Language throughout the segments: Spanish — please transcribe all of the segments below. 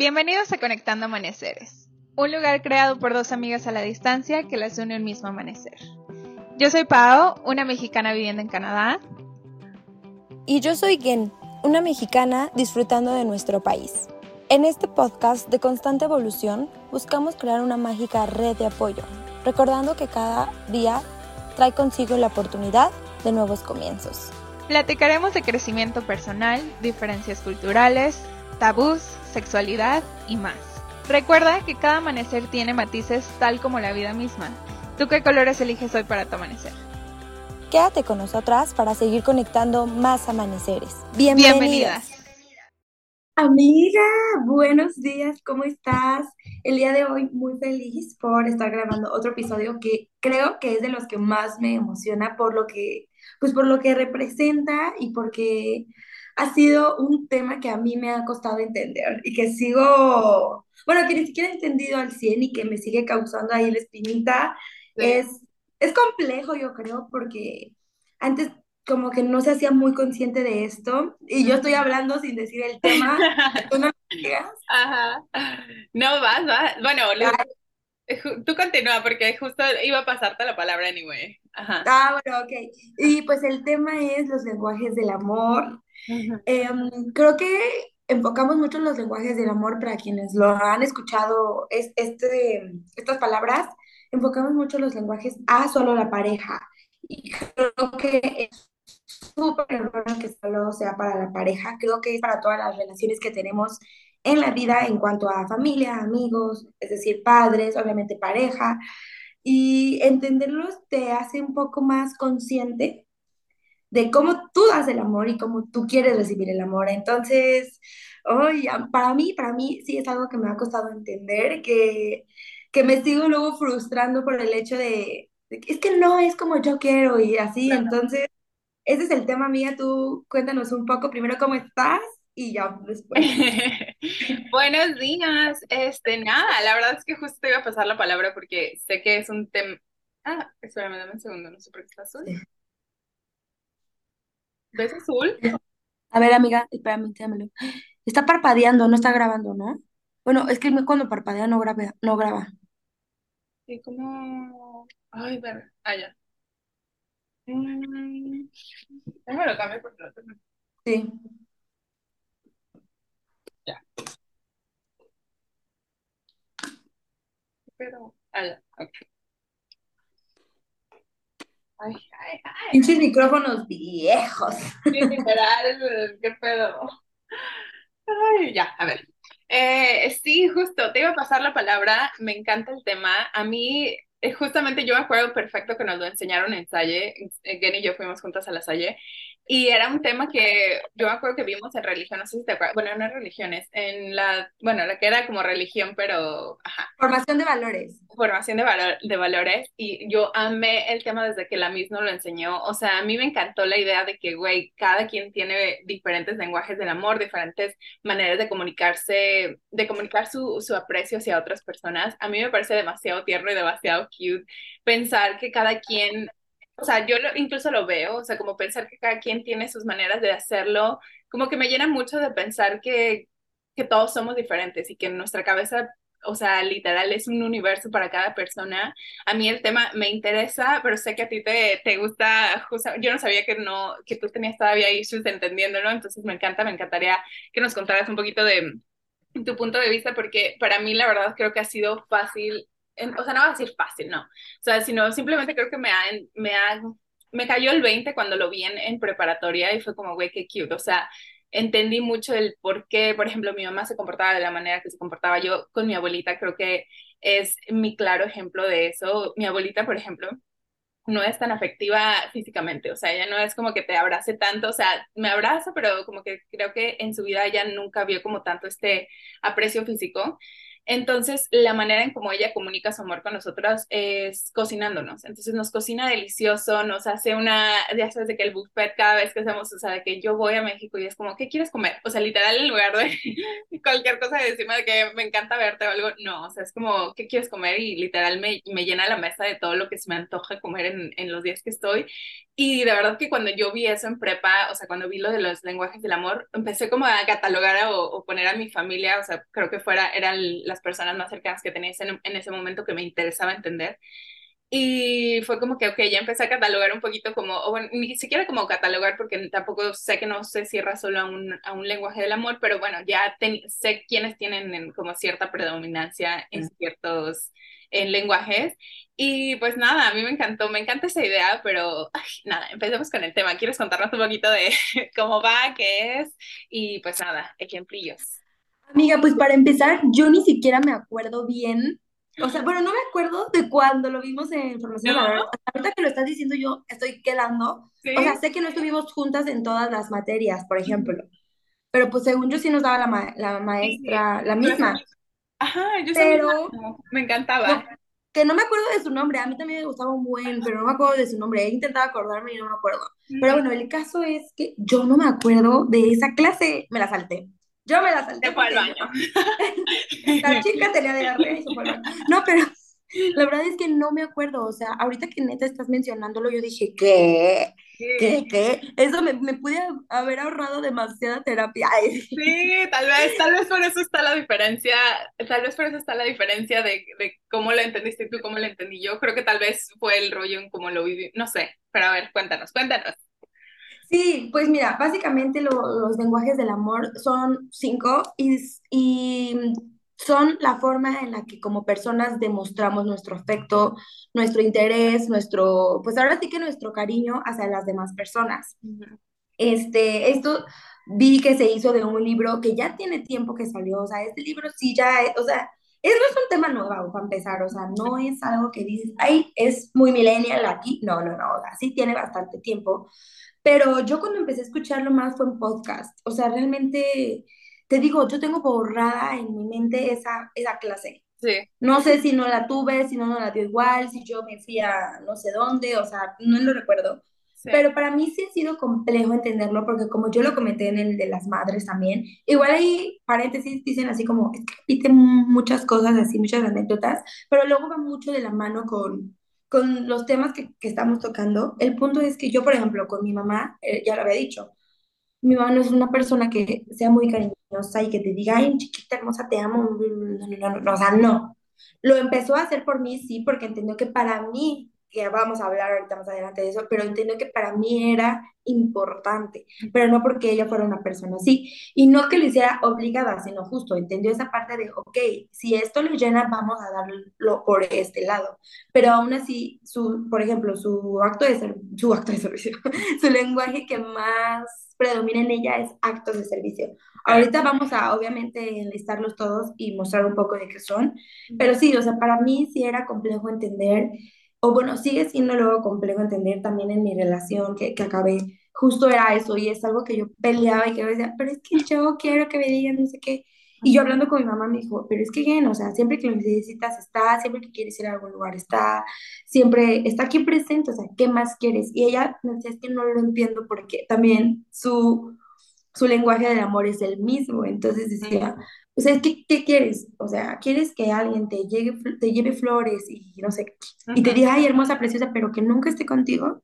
Bienvenidos a Conectando Amaneceres, un lugar creado por dos amigas a la distancia que las une un mismo amanecer. Yo soy Pao, una mexicana viviendo en Canadá. Y yo soy Gen, una mexicana disfrutando de nuestro país. En este podcast de constante evolución buscamos crear una mágica red de apoyo, recordando que cada día trae consigo la oportunidad de nuevos comienzos. Platicaremos de crecimiento personal, diferencias culturales, tabús, sexualidad y más. Recuerda que cada amanecer tiene matices tal como la vida misma. ¿Tú qué colores eliges hoy para tu amanecer? Quédate con nosotras para seguir conectando más amaneceres. Bienvenidas. Bienvenidas. Amiga, buenos días, ¿cómo estás? El día de hoy muy feliz por estar grabando otro episodio que creo que es de los que más me emociona por lo que, pues por lo que representa y porque ha sido un tema que a mí me ha costado entender y que sigo, bueno, que ni siquiera he entendido al 100 y que me sigue causando ahí la espinita. Es, es complejo, yo creo, porque antes como que no se hacía muy consciente de esto y yo estoy hablando sin decir el tema. ¿Tú no Ajá. No, vas, vas. Bueno, tú continúa porque justo iba a pasarte la palabra anyway. Ajá. Ah, bueno, ok. Y pues el tema es los lenguajes del amor. Em, creo que enfocamos mucho en los lenguajes del amor para quienes lo han escuchado es, este, estas palabras, enfocamos mucho los lenguajes a solo la pareja. Y creo que es súper bueno que solo sea para la pareja, creo que es para todas las relaciones que tenemos en la vida en cuanto a familia, amigos, es decir, padres, obviamente pareja, y entenderlos te hace un poco más consciente de cómo tú das el amor y cómo tú quieres recibir el amor. Entonces, hoy para mí, para mí sí es algo que me ha costado entender, que, que me sigo luego frustrando por el hecho de, es que no es como yo quiero y así, entonces ese es el tema mía. Tú cuéntanos un poco primero cómo estás y ya después. Buenos días. Este, nada, la verdad es que justo te iba a pasar la palabra porque sé que es un tema. Ah, espérame, dame un segundo, no sé por qué está azul. ¿Ves azul? A ver, amiga, espérame, déjamelo. Está parpadeando, no está grabando, ¿no? Bueno, es que cuando parpadea no graba, no graba. Sí, como. Ay, ver, allá. Ah, Mm, lo cambio por otro. Sí. Ya. Pero, allá, ok. Ay, ay, ay. Pinches micrófonos viejos. literal, qué pedo. Ay, ya, a ver. Eh, sí, justo, te iba a pasar la palabra. Me encanta el tema. A mí eh, justamente yo me acuerdo perfecto que nos lo enseñaron en Salle, Gen y yo fuimos juntas a la Salle, y era un tema que yo me acuerdo que vimos en religión, no sé si te acuerdas, bueno, no en religiones, en la, bueno, la que era como religión, pero, ajá. Formación de valores. Formación de, valor, de valores, y yo amé el tema desde que la misma lo enseñó, o sea, a mí me encantó la idea de que, güey, cada quien tiene diferentes lenguajes del amor, diferentes maneras de comunicarse, de comunicar su, su aprecio hacia otras personas. A mí me parece demasiado tierno y demasiado cute pensar que cada quien o sea, yo incluso lo veo, o sea, como pensar que cada quien tiene sus maneras de hacerlo, como que me llena mucho de pensar que, que todos somos diferentes y que nuestra cabeza, o sea, literal es un universo para cada persona. A mí el tema me interesa, pero sé que a ti te, te gusta, yo no sabía que no, que tú tenías todavía issues entendiéndolo, entonces me encanta, me encantaría que nos contaras un poquito de tu punto de vista, porque para mí la verdad creo que ha sido fácil o sea, no va a decir fácil, no. O sea, sino simplemente creo que me ha, me ha, me cayó el 20 cuando lo vi en, en preparatoria y fue como, güey, qué cute. O sea, entendí mucho el por qué, por ejemplo, mi mamá se comportaba de la manera que se comportaba yo con mi abuelita. Creo que es mi claro ejemplo de eso. Mi abuelita, por ejemplo, no es tan afectiva físicamente, o sea, ella no es como que te abrace tanto, o sea, me abraza, pero como que creo que en su vida ella nunca vio como tanto este aprecio físico. Entonces, la manera en cómo ella comunica su amor con nosotros es cocinándonos. Entonces, nos cocina delicioso, nos hace una, ya sabes, de que el buffet cada vez que hacemos, o sea, de que yo voy a México y es como, ¿qué quieres comer? O sea, literal, en lugar de cualquier cosa de encima de que me encanta verte o algo, no, o sea, es como, ¿qué quieres comer? Y literal me, me llena la mesa de todo lo que se me antoja comer en, en los días que estoy. Y de verdad que cuando yo vi eso en prepa, o sea, cuando vi lo de los lenguajes del amor, empecé como a catalogar o, o poner a mi familia, o sea, creo que fuera, eran las personas más cercanas que tenía en, en ese momento que me interesaba entender. Y fue como que, ok, ya empecé a catalogar un poquito como, o bueno, ni siquiera como catalogar, porque tampoco sé que no se cierra solo a un, a un lenguaje del amor, pero bueno, ya sé quiénes tienen como cierta predominancia en ciertos en lenguajes. Y pues nada, a mí me encantó, me encanta esa idea, pero ay, nada, empecemos con el tema. ¿Quieres contarnos un poquito de cómo va, qué es? Y pues nada, ejemplillos. Amiga, pues para empezar, yo ni siquiera me acuerdo bien o sea, bueno, no me acuerdo de cuando lo vimos en Formación ¿No? Ahorita que lo estás diciendo yo estoy quedando. O sea, sé que no estuvimos juntas en todas las materias, por ejemplo. Pero pues según yo sí nos daba la, la maestra, la misma. Ajá, yo pero, me encantaba. que no me acuerdo de su nombre, a mí también me gustaba un buen, pero no me acuerdo de su nombre. He intentado acordarme y no me acuerdo. Pero bueno, el caso es que yo no me acuerdo de esa clase, me la salté. Yo me la salté. Se fue al baño. la chica tenía diarrea y se fue al baño. No, pero la verdad es que no me acuerdo. O sea, ahorita que neta estás mencionándolo, yo dije, ¿qué? ¿Qué? ¿Qué? Eso me, me pude haber ahorrado demasiada terapia. Sí, tal vez, tal vez por eso está la diferencia, tal vez por eso está la diferencia de, de cómo lo entendiste tú, cómo lo entendí yo. Creo que tal vez fue el rollo en cómo lo viví, no sé, pero a ver, cuéntanos, cuéntanos. Sí, pues mira, básicamente los lenguajes del amor son cinco y, y son la forma en la que como personas demostramos nuestro afecto, nuestro interés, nuestro, pues ahora sí que nuestro cariño hacia las demás personas. Este, esto vi que se hizo de un libro que ya tiene tiempo que salió, o sea, este libro sí ya, o sea, es, no es un tema nuevo para empezar, o sea, no es algo que dices, ay, es muy millennial aquí, no, no, no, o sea, sí tiene bastante tiempo, pero yo cuando empecé a escucharlo más fue en podcast. O sea, realmente, te digo, yo tengo borrada en mi mente esa, esa clase. Sí. No sé si no la tuve, si no, no la dio igual, si yo me fui a no sé dónde, o sea, no lo recuerdo. Pero para mí sí ha sido complejo entenderlo porque como yo lo comenté en el de las madres también, igual ahí paréntesis dicen así como, es que repiten muchas cosas así, muchas anécdotas, pero luego va mucho de la mano con, con los temas que, que, estamos tocando, el punto es que yo, por ejemplo, con mi mamá, eh, ya lo había dicho, mi mamá no es una persona que sea muy cariñosa y que te diga, ay, chiquita hermosa, te amo, no, no, no, no, o sea, no. Lo empezó a hacer por mí, sí, porque entendió que para mí que vamos a hablar ahorita más adelante de eso, pero entendió que para mí era importante, pero no porque ella fuera una persona así, y no que lo hiciera obligada, sino justo, entendió esa parte de, ok, si esto le llena, vamos a darlo por este lado, pero aún así, su, por ejemplo, su acto de, su acto de servicio, su lenguaje que más predomina en ella es actos de servicio. Ahorita vamos a, obviamente, enlistarlos todos y mostrar un poco de qué son, pero sí, o sea, para mí sí era complejo entender o bueno, sigue siendo luego complejo entender también en mi relación que, que acabé, justo era eso y es algo que yo peleaba y que yo decía, pero es que yo quiero que me digan no sé qué. Y yo hablando con mi mamá me dijo, pero es que bien, o sea, siempre que lo necesitas está, siempre que quieres ir a algún lugar está, siempre está aquí presente, o sea, ¿qué más quieres? Y ella me decía, es que no lo entiendo porque también su, su lenguaje del amor es el mismo, entonces decía, o sea, ¿qué, ¿qué, quieres? O sea, ¿quieres que alguien te, llegue, te lleve flores y no sé, y te diga, ay, hermosa, preciosa, pero que nunca esté contigo?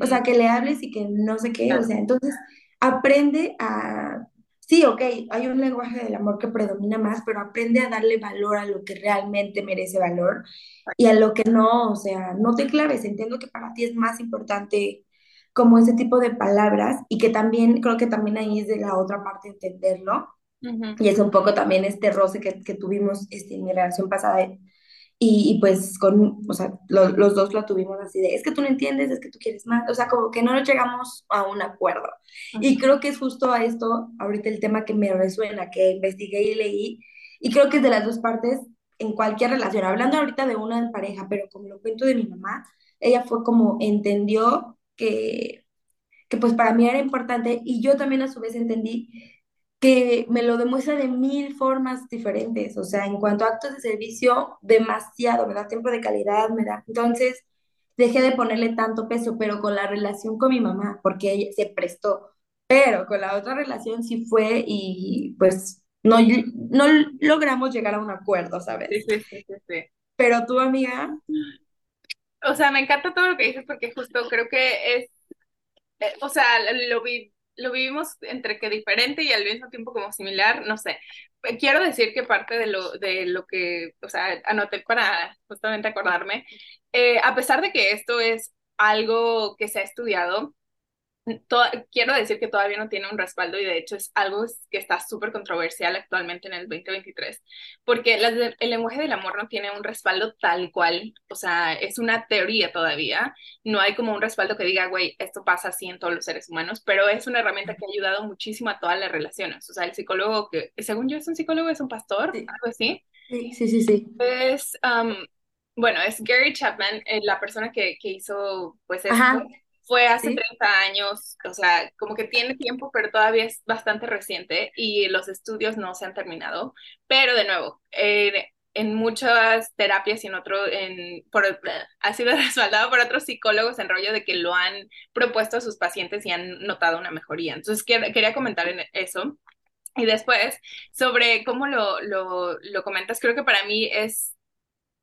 O sea, que le hables y que no sé qué, o sea, entonces aprende a, sí, ok, hay un lenguaje del amor que predomina más, pero aprende a darle valor a lo que realmente merece valor y a lo que no, o sea, no te claves, entiendo que para ti es más importante como ese tipo de palabras y que también, creo que también ahí es de la otra parte entenderlo y es un poco también este roce que, que tuvimos este, en mi relación pasada. Y, y pues con, o sea, los dos lo tuvimos así de, es que tú no entiendes, es que tú quieres más, o sea, como que no nos llegamos a un acuerdo. Y creo que es justo a esto, ahorita el tema que me resuena, que investigué y leí, y creo que es de las dos partes en cualquier relación, hablando ahorita de una en pareja, pero como lo cuento de mi mamá, ella fue como entendió que, que pues para mí era importante y yo también a su vez entendí que me lo demuestra de mil formas diferentes, o sea, en cuanto a actos de servicio, demasiado, me da tiempo de calidad, me da... Entonces, dejé de ponerle tanto peso, pero con la relación con mi mamá, porque ella se prestó, pero con la otra relación sí fue y pues no, no logramos llegar a un acuerdo, ¿sabes? Sí, sí, sí, sí. Pero tu amiga... o sea, me encanta todo lo que dices porque justo creo que es, eh, o sea, lo vi, lo vivimos entre que diferente y al mismo tiempo como similar, no sé. Quiero decir que parte de lo, de lo que, o sea, anoté para justamente acordarme, eh, a pesar de que esto es algo que se ha estudiado, quiero decir que todavía no tiene un respaldo y de hecho es algo que está súper controversial actualmente en el 2023, porque el lenguaje del amor no tiene un respaldo tal cual, o sea, es una teoría todavía, no hay como un respaldo que diga, güey, esto pasa así en todos los seres humanos, pero es una herramienta que ha ayudado muchísimo a todas las relaciones, o sea, el psicólogo que, según yo es un psicólogo, es un pastor, algo así. Sí, sí, sí. sí. Es, um, bueno, es Gary Chapman, eh, la persona que, que hizo pues esto fue hace 30 años, o sea, como que tiene tiempo, pero todavía es bastante reciente y los estudios no se han terminado. Pero de nuevo, en muchas terapias y en otro, en, por, ha sido respaldado por otros psicólogos en rollo de que lo han propuesto a sus pacientes y han notado una mejoría. Entonces, quería comentar en eso. Y después, sobre cómo lo, lo, lo comentas, creo que para mí es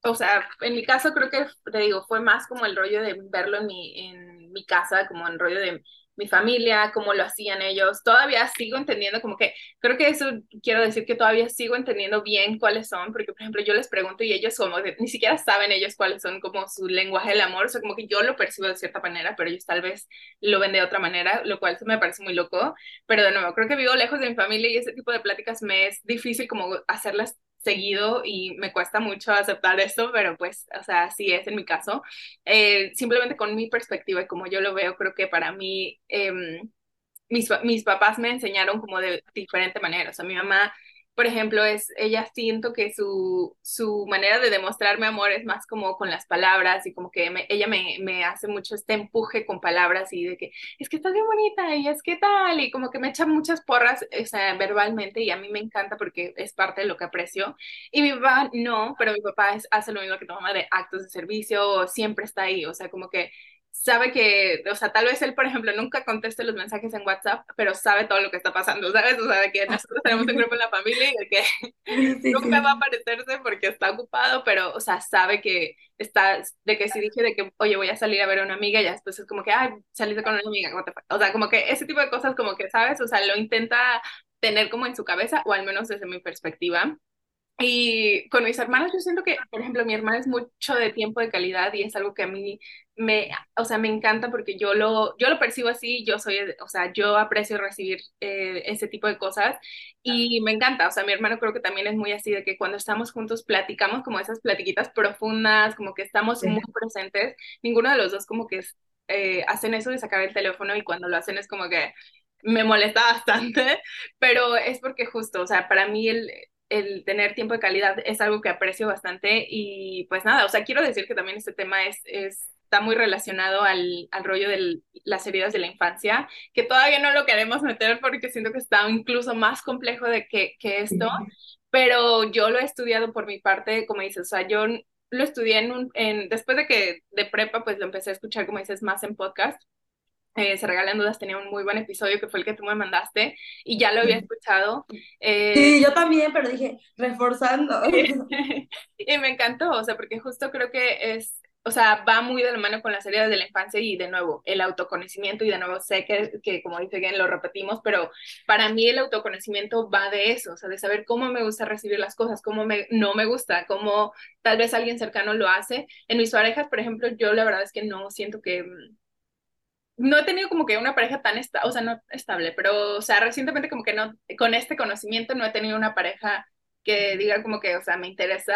o sea, en mi caso creo que, te digo, fue más como el rollo de verlo en mi, en mi casa, como el rollo de mi familia, cómo lo hacían ellos. Todavía sigo entendiendo, como que creo que eso quiero decir que todavía sigo entendiendo bien cuáles son, porque por ejemplo yo les pregunto y ellos como ni siquiera saben ellos cuáles son como su lenguaje del amor, o sea, como que yo lo percibo de cierta manera, pero ellos tal vez lo ven de otra manera, lo cual me parece muy loco. Pero de nuevo, creo que vivo lejos de mi familia y ese tipo de pláticas me es difícil como hacerlas seguido y me cuesta mucho aceptar esto, pero pues, o sea, así es en mi caso. Eh, simplemente con mi perspectiva y como yo lo veo, creo que para mí, em, mis, mis papás me enseñaron como de diferente manera. O sea, mi mamá por ejemplo, es, ella siento que su, su manera de demostrarme amor es más como con las palabras y como que ella me, me, hace mucho este empuje con palabras y de que es que estás bien bonita y es que tal y como que me echa muchas porras o sea, verbalmente y a mí me encanta porque es parte de lo que aprecio. Y mi papá no, pero mi papá es, hace lo mismo que tu mamá de actos de servicio, siempre está ahí, o sea, como que sabe que, o sea, tal vez él, por ejemplo, nunca conteste los mensajes en WhatsApp, pero sabe todo lo que está pasando, ¿sabes? O sea, que nosotros tenemos un grupo en la familia y de que nunca va a aparecerse porque está ocupado, pero, o sea, sabe que está, de que si dije de que, oye, voy a salir a ver a una amiga, ya después es como que, ay, saliste con una amiga, o sea, como que ese tipo de cosas, como que, ¿sabes? O sea, lo intenta tener como en su cabeza, o al menos desde mi perspectiva. Y con mis hermanos yo siento que, por ejemplo, mi hermana es mucho de tiempo de calidad y es algo que a mí me, o sea, me encanta porque yo lo, yo lo percibo así, yo soy, o sea, yo aprecio recibir eh, ese tipo de cosas y me encanta, o sea, mi hermano creo que también es muy así de que cuando estamos juntos platicamos como esas platiquitas profundas, como que estamos muy presentes, ninguno de los dos como que eh, hacen eso de sacar el teléfono y cuando lo hacen es como que me molesta bastante, pero es porque justo, o sea, para mí el, el tener tiempo de calidad es algo que aprecio bastante y pues nada, o sea, quiero decir que también este tema es, está muy relacionado al, al rollo de las heridas de la infancia, que todavía no lo queremos meter porque siento que está incluso más complejo de que, que esto, pero yo lo he estudiado por mi parte, como dices, o sea, yo lo estudié en un, en, después de que de prepa, pues lo empecé a escuchar, como dices, más en podcast, eh, Se Regalan Dudas tenía un muy buen episodio que fue el que tú me mandaste y ya lo había escuchado. Eh, sí, yo también, pero dije, reforzando. y me encantó, o sea, porque justo creo que es, o sea, va muy de la mano con las heridas de la infancia y de nuevo, el autoconocimiento y de nuevo sé que, que como dice bien, lo repetimos, pero para mí el autoconocimiento va de eso, o sea, de saber cómo me gusta recibir las cosas, cómo me, no me gusta, cómo tal vez alguien cercano lo hace. En mis parejas, por ejemplo, yo la verdad es que no siento que no he tenido como que una pareja tan estable, o sea, no estable, pero, o sea, recientemente como que no, con este conocimiento no he tenido una pareja que diga como que, o sea, me interesa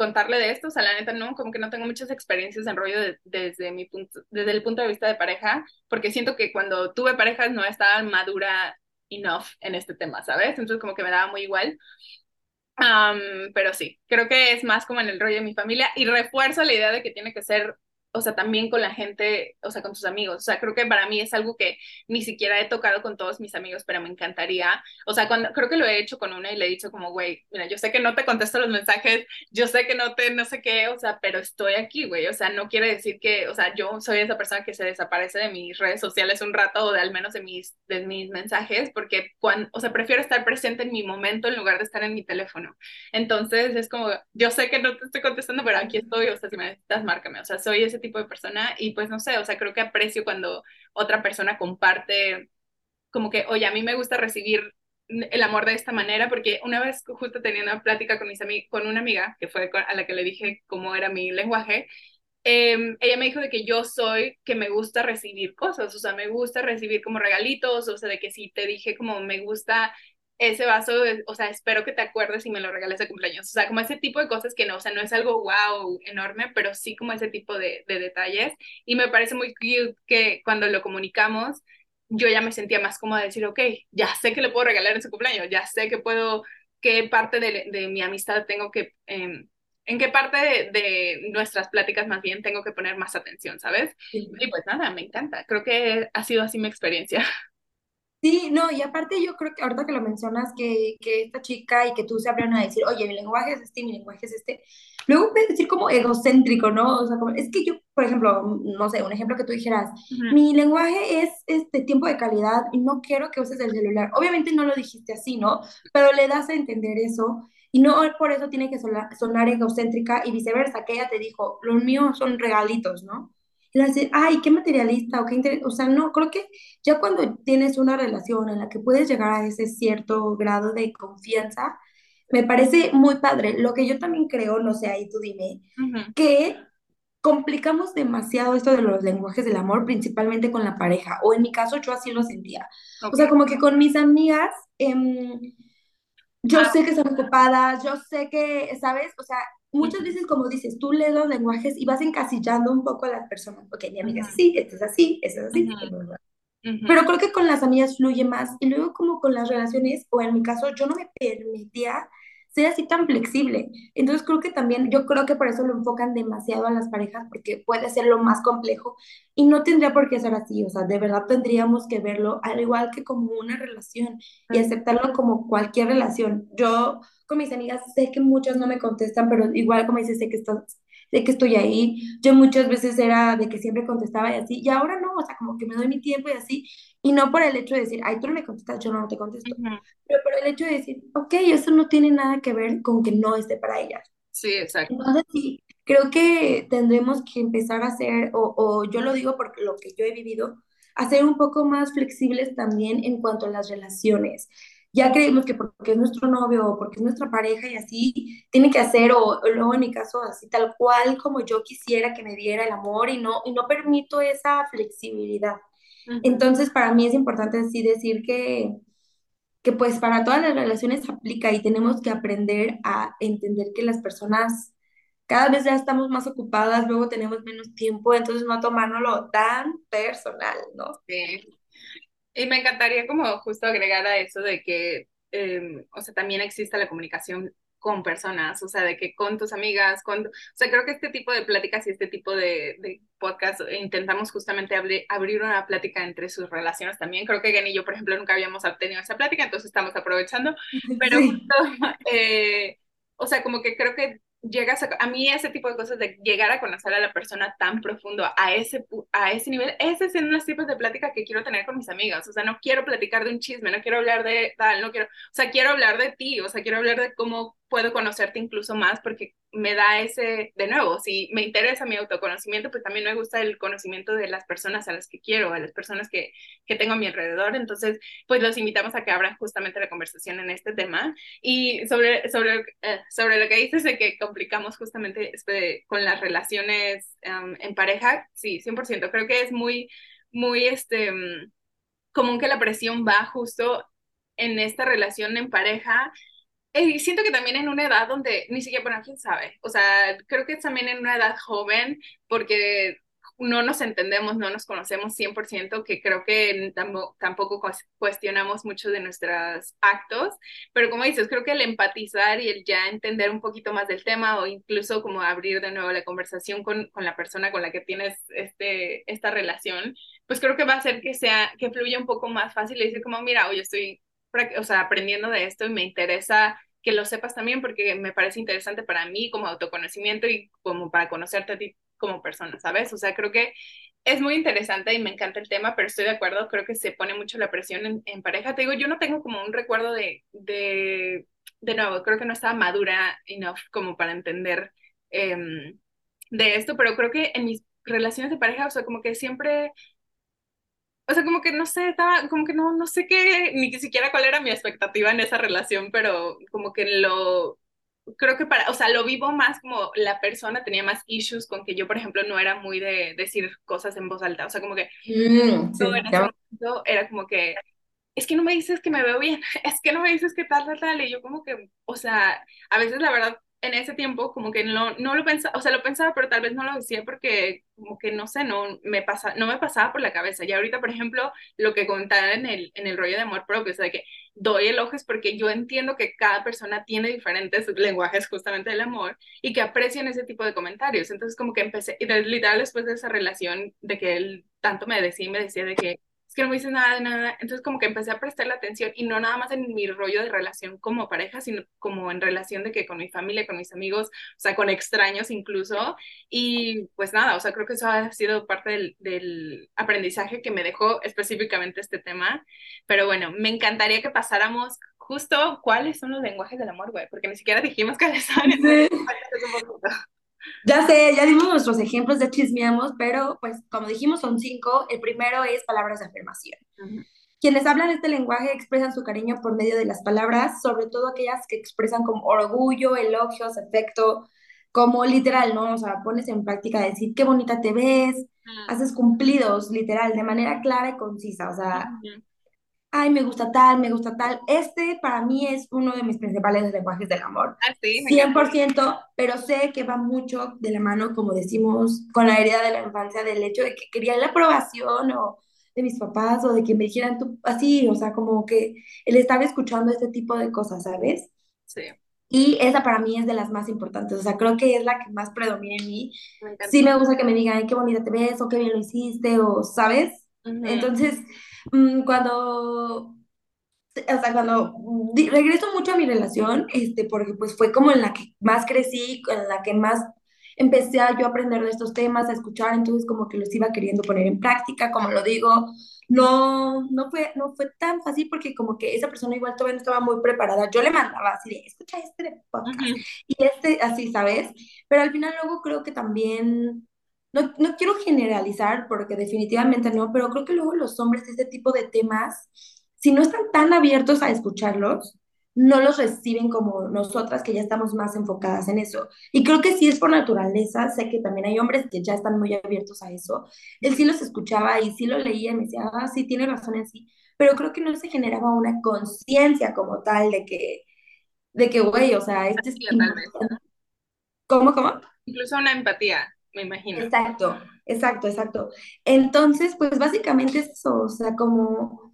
contarle de esto, o sea, la neta no, como que no tengo muchas experiencias en rollo desde mi punto, desde el punto de vista de pareja, porque siento que cuando tuve parejas no estaba madura enough en este tema, ¿sabes? Entonces como que me daba muy igual. pero sí, creo que es más como en el rollo de mi familia y refuerzo la idea de que tiene que ser o sea, también con la gente, o sea, con tus amigos. O sea, creo que para mí es algo que ni siquiera he tocado con todos mis amigos, pero me encantaría. O sea, cuando creo que lo he hecho con una y le he dicho como, güey, mira, yo sé que no te contesto los mensajes, yo sé que no te, no sé qué, o sea, pero estoy aquí, güey. O sea, no quiere decir que, o sea, yo soy esa persona que se desaparece de mis redes sociales un rato o de al menos de mis, de mis mensajes, porque cuando, o sea, prefiero estar presente en mi momento en lugar de estar en mi teléfono. Entonces es como, yo sé que no te estoy contestando, pero aquí estoy, o sea, si me necesitas, márcame. O sea, soy ese tipo de persona y pues no sé, o sea, creo que aprecio cuando otra persona comparte como que, oye, a mí me gusta recibir el amor de esta manera, porque una vez justo tenía una plática con, mis con una amiga, que fue a la que le dije cómo era mi lenguaje, eh, ella me dijo de que yo soy, que me gusta recibir cosas, o sea, me gusta recibir como regalitos, o sea, de que si te dije como me gusta ese vaso, o sea, espero que te acuerdes y me lo regales de cumpleaños. O sea, como ese tipo de cosas que no, o sea, no es algo wow, enorme, pero sí como ese tipo de, de detalles. Y me parece muy cute que cuando lo comunicamos, yo ya me sentía más cómoda de decir, ok, ya sé que le puedo regalar en su cumpleaños, ya sé que puedo, qué parte de, de mi amistad tengo que, eh, en qué parte de, de, nuestras pláticas más bien tengo que poner más atención, ¿sabes? Sí. Y pues nada, me encanta. Creo que ha sido así mi experiencia. Sí, no, y aparte yo creo que ahorita que lo mencionas, que, que esta chica y que tú se abren a decir, oye, mi lenguaje es este, mi lenguaje es este, luego puedes decir como egocéntrico, ¿no? O sea, como, es que yo, por ejemplo, no sé, un ejemplo que tú dijeras, uh -huh. mi lenguaje es este tiempo de calidad y no quiero que uses el celular. Obviamente no lo dijiste así, ¿no? Pero le das a entender eso y no por eso tiene que sonar, sonar egocéntrica y viceversa, que ella te dijo, los míos son regalitos, ¿no? Y decir, ay, qué materialista, o qué inter... o sea, no, creo que ya cuando tienes una relación en la que puedes llegar a ese cierto grado de confianza, me parece muy padre. Lo que yo también creo, no sé, ahí tú dime, uh -huh. que complicamos demasiado esto de los lenguajes del amor, principalmente con la pareja, o en mi caso yo así lo sentía. Okay. O sea, como que con mis amigas, eh, yo ah. sé que son ocupadas, yo sé que, ¿sabes? O sea, muchas veces, como dices, tú lees los lenguajes y vas encasillando un poco a las personas. Ok, mi amiga uh -huh. es así, esto es así, esto es así. Uh -huh. Uh. Pero creo que con las amigas fluye más. Y luego como con las relaciones, o en mi caso, yo no me permitía ser así tan flexible. Entonces creo que también, yo creo que por eso lo enfocan demasiado a las parejas, porque puede ser lo más complejo y no tendría por qué ser así. O sea, de verdad tendríamos que verlo al igual que como una relación y aceptarlo como cualquier relación. Yo con mis amigas sé que muchas no me contestan, pero igual como dices, sé que estás de que estoy ahí. Yo muchas veces era de que siempre contestaba y así, y ahora no, o sea, como que me doy mi tiempo y así, y no por el hecho de decir, ay, tú no me contestas, yo no te contesto, uh -huh. pero por el hecho de decir, ok, eso no tiene nada que ver con que no esté para ella. Sí, exacto. Entonces, sí, creo que tendremos que empezar a hacer, o, o yo lo digo porque lo que yo he vivido, a ser un poco más flexibles también en cuanto a las relaciones ya creemos que porque es nuestro novio o porque es nuestra pareja y así tiene que hacer, o, o, luego en mi caso, así tal cual como yo quisiera que me diera el amor y no, y no permito esa flexibilidad. Uh -huh. Entonces, para mí es importante así decir que, que pues para todas las relaciones aplica y tenemos que aprender a entender que las personas cada vez ya estamos más ocupadas, luego tenemos menos tiempo, entonces no tomárnoslo tan personal, ¿no? Sí. Y me encantaría como justo agregar a eso de que, eh, o sea, también exista la comunicación con personas, o sea, de que con tus amigas, con, o sea, creo que este tipo de pláticas y este tipo de, de podcast intentamos justamente abrir, abrir una plática entre sus relaciones también. Creo que Gen y yo, por ejemplo, nunca habíamos tenido esa plática, entonces estamos aprovechando, pero sí. justo, eh, o sea, como que creo que llegas a, a mí ese tipo de cosas de llegar a conocer a la persona tan profundo a ese, a ese nivel, ese es de los tipos de plática que quiero tener con mis amigas, o sea, no quiero platicar de un chisme, no quiero hablar de tal, no quiero, o sea, quiero hablar de ti, o sea, quiero hablar de cómo puedo conocerte incluso más porque me da ese, de nuevo, si me interesa mi autoconocimiento, pues también me gusta el conocimiento de las personas a las que quiero, a las personas que, que tengo a mi alrededor, entonces, pues los invitamos a que abran justamente la conversación en este tema. Y sobre, sobre, eh, sobre lo que dices de que complicamos justamente este, con las relaciones um, en pareja, sí, 100%, creo que es muy, muy, este, um, común que la presión va justo en esta relación en pareja y siento que también en una edad donde ni siquiera, bueno, quién sabe, o sea, creo que también en una edad joven, porque no nos entendemos, no nos conocemos 100%, que creo que tampoco cuestionamos mucho de nuestros actos, pero como dices, creo que el empatizar y el ya entender un poquito más del tema o incluso como abrir de nuevo la conversación con, con la persona con la que tienes este, esta relación, pues creo que va a hacer que sea, que fluya un poco más fácil y decir como, mira, hoy estoy, o sea, aprendiendo de esto y me interesa que lo sepas también porque me parece interesante para mí como autoconocimiento y como para conocerte a ti como persona, ¿sabes? O sea, creo que es muy interesante y me encanta el tema, pero estoy de acuerdo, creo que se pone mucho la presión en, pareja. Te digo, yo no tengo como un recuerdo de, de, de nuevo, creo que no estaba madura enough como para entender em, de esto, pero creo que en mis relaciones de pareja, o sea, como que siempre o sea, como que no sé, estaba, como que no, no sé qué, ni siquiera cuál era mi expectativa en esa relación, pero como que lo, creo que para, o sea, lo vivo más como la persona tenía más issues con que yo, por ejemplo, no era muy de decir cosas en voz alta, o sea, como que mm, todo en ese momento era como que, es que no me dices que me veo bien, es que no me dices que tal, tal, tal, y yo como que, o sea, a veces la verdad en ese tiempo como que no, no lo pensaba, o sea, lo pensaba, pero tal vez no lo decía porque como que no sé, no me, pasa, no me pasaba por la cabeza. Y ahorita, por ejemplo, lo que contaba en el, en el rollo de amor propio, o sea, que doy elogios porque yo entiendo que cada persona tiene diferentes lenguajes justamente del amor y que aprecian ese tipo de comentarios. Entonces como que empecé, y literal después de esa relación de que él tanto me decía y me decía de que es que no me dice nada de nada. Entonces como que empecé a prestarle atención y no nada más en mi rollo de relación como pareja, sino como en relación de que con mi familia, con mis amigos, o sea, con extraños incluso. Y pues nada, o sea, creo que eso ha sido parte del, del aprendizaje que me dejó específicamente este tema. Pero bueno, me encantaría que pasáramos justo cuáles son los lenguajes del amor, güey, porque ni siquiera dijimos cuáles son. Sí. Ya sé, ya dimos nuestros ejemplos, de chismeamos, pero pues como dijimos son cinco. El primero es palabras de afirmación. Quienes hablan este lenguaje expresan su cariño por medio de las palabras, sobre todo aquellas que expresan como orgullo, elogios, afecto, como literal, ¿no? O sea, pones en práctica decir qué bonita te ves, haces cumplidos, literal, de manera clara y concisa. O sea, ay, me gusta tal, me gusta tal. Este para mí es uno de mis principales lenguajes del amor. Ah, sí, 100%, pero sé que va mucho de la mano, como decimos, con la herida de la infancia, del hecho de que quería la aprobación o de mis papás o de que me dijeran tú así, o sea, como que el estar escuchando este tipo de cosas, ¿sabes? Sí. Y esa para mí es de las más importantes, o sea, creo que es la que más predomina en mí. sí me gusta que me digan, ay, qué bonita te ves, o qué bien lo hiciste, o, ¿sabes? Entonces, Mm, cuando, o sea, cuando regreso mucho a mi relación, este, porque pues fue como en la que más crecí, en la que más empecé a yo aprender de estos temas, a escuchar, entonces como que los iba queriendo poner en práctica, como lo digo, no, no fue, no fue tan fácil porque como que esa persona igual todavía no estaba muy preparada, yo le mandaba así de, escucha este podcast, y este, así, ¿sabes? Pero al final luego creo que también no, no quiero generalizar porque definitivamente no, pero creo que luego los hombres este tipo de temas, si no están tan abiertos a escucharlos, no los reciben como nosotras que ya estamos más enfocadas en eso. Y creo que sí es por naturaleza, sé que también hay hombres que ya están muy abiertos a eso. Él sí los escuchaba y sí lo leía y me decía, ah, sí, tiene razón en sí, pero creo que no se generaba una conciencia como tal de que, de que, güey, o sea, este es... ¿Cómo, cómo? Incluso una empatía me imagino. Exacto, exacto, exacto. Entonces, pues básicamente es eso, o sea, como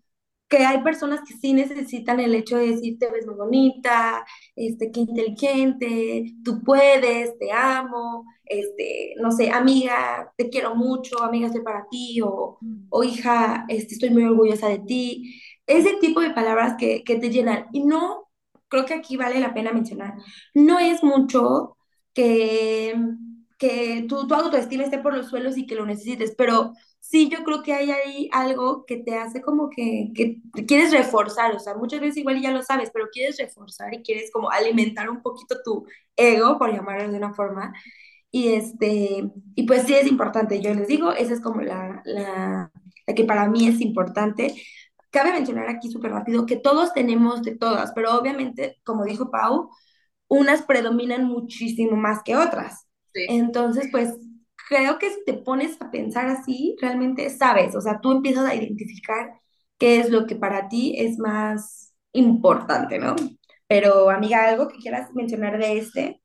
que hay personas que sí necesitan el hecho de decir te ves muy bonita, este, qué inteligente, tú puedes, te amo, este, no sé, amiga, te quiero mucho, amiga, estoy para ti, o, o hija, este, estoy muy orgullosa de ti. Ese tipo de palabras que, que te llenan. Y no, creo que aquí vale la pena mencionar, no es mucho que que tu, tu autoestima esté por los suelos y que lo necesites, pero sí yo creo que hay ahí algo que te hace como que, que quieres reforzar, o sea, muchas veces igual ya lo sabes, pero quieres reforzar y quieres como alimentar un poquito tu ego, por llamarlo de una forma, y este, y pues sí es importante, yo les digo, esa es como la, la, la que para mí es importante. Cabe mencionar aquí súper rápido que todos tenemos de todas, pero obviamente, como dijo Pau, unas predominan muchísimo más que otras. Entonces, pues creo que si te pones a pensar así, realmente sabes, o sea, tú empiezas a identificar qué es lo que para ti es más importante, ¿no? Pero, amiga, ¿algo que quieras mencionar de este?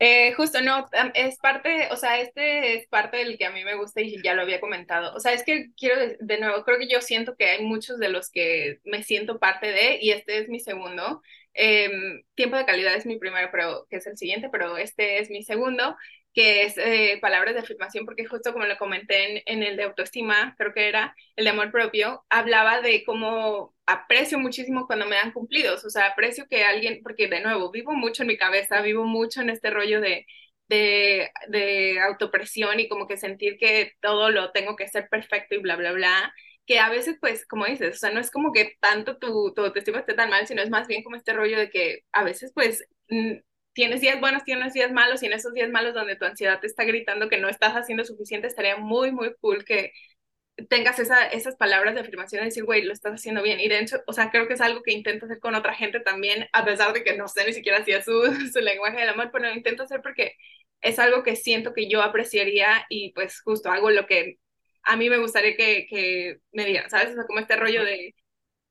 Eh, justo, no, es parte, o sea, este es parte del que a mí me gusta y ya lo había comentado. O sea, es que quiero, de, nuevo, creo que yo siento que hay muchos de los que me siento parte de, y este es mi segundo. Em, tiempo de calidad es mi primero, pero que es el siguiente, pero este es mi segundo que es eh, palabras de afirmación, porque justo como lo comenté en, en, el de autoestima, creo que era el de amor propio, hablaba de cómo aprecio muchísimo cuando me dan cumplidos, o sea, aprecio que alguien, porque de nuevo, vivo mucho en mi cabeza, vivo mucho en este rollo de, de, de autopresión y como que sentir que todo lo tengo que ser perfecto y bla, bla, bla que a veces, pues, como dices, o sea, no es como que tanto tu, tu autoestima esté tan mal, sino es más bien como este rollo de que a veces, pues, tienes días buenos, tienes días malos, y en esos días malos donde tu ansiedad te está gritando que no estás haciendo suficiente, estaría muy, muy cool que tengas esa, esas palabras de afirmación y decir, güey, lo estás haciendo bien. Y de hecho, o sea, creo que es algo que intento hacer con otra gente también, a pesar de que no sé ni siquiera si es su, su lenguaje del amor, pero lo intento hacer porque es algo que siento que yo apreciaría y pues justo hago lo que a mí me gustaría que, que me digan, ¿sabes? O sea, como este rollo de,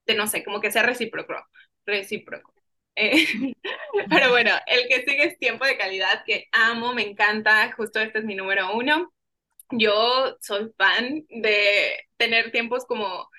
de no sé, como que sea recíproco, recíproco. Eh, pero bueno, el que sigue es tiempo de calidad, que amo, me encanta, justo este es mi número uno. Yo soy fan de tener tiempos como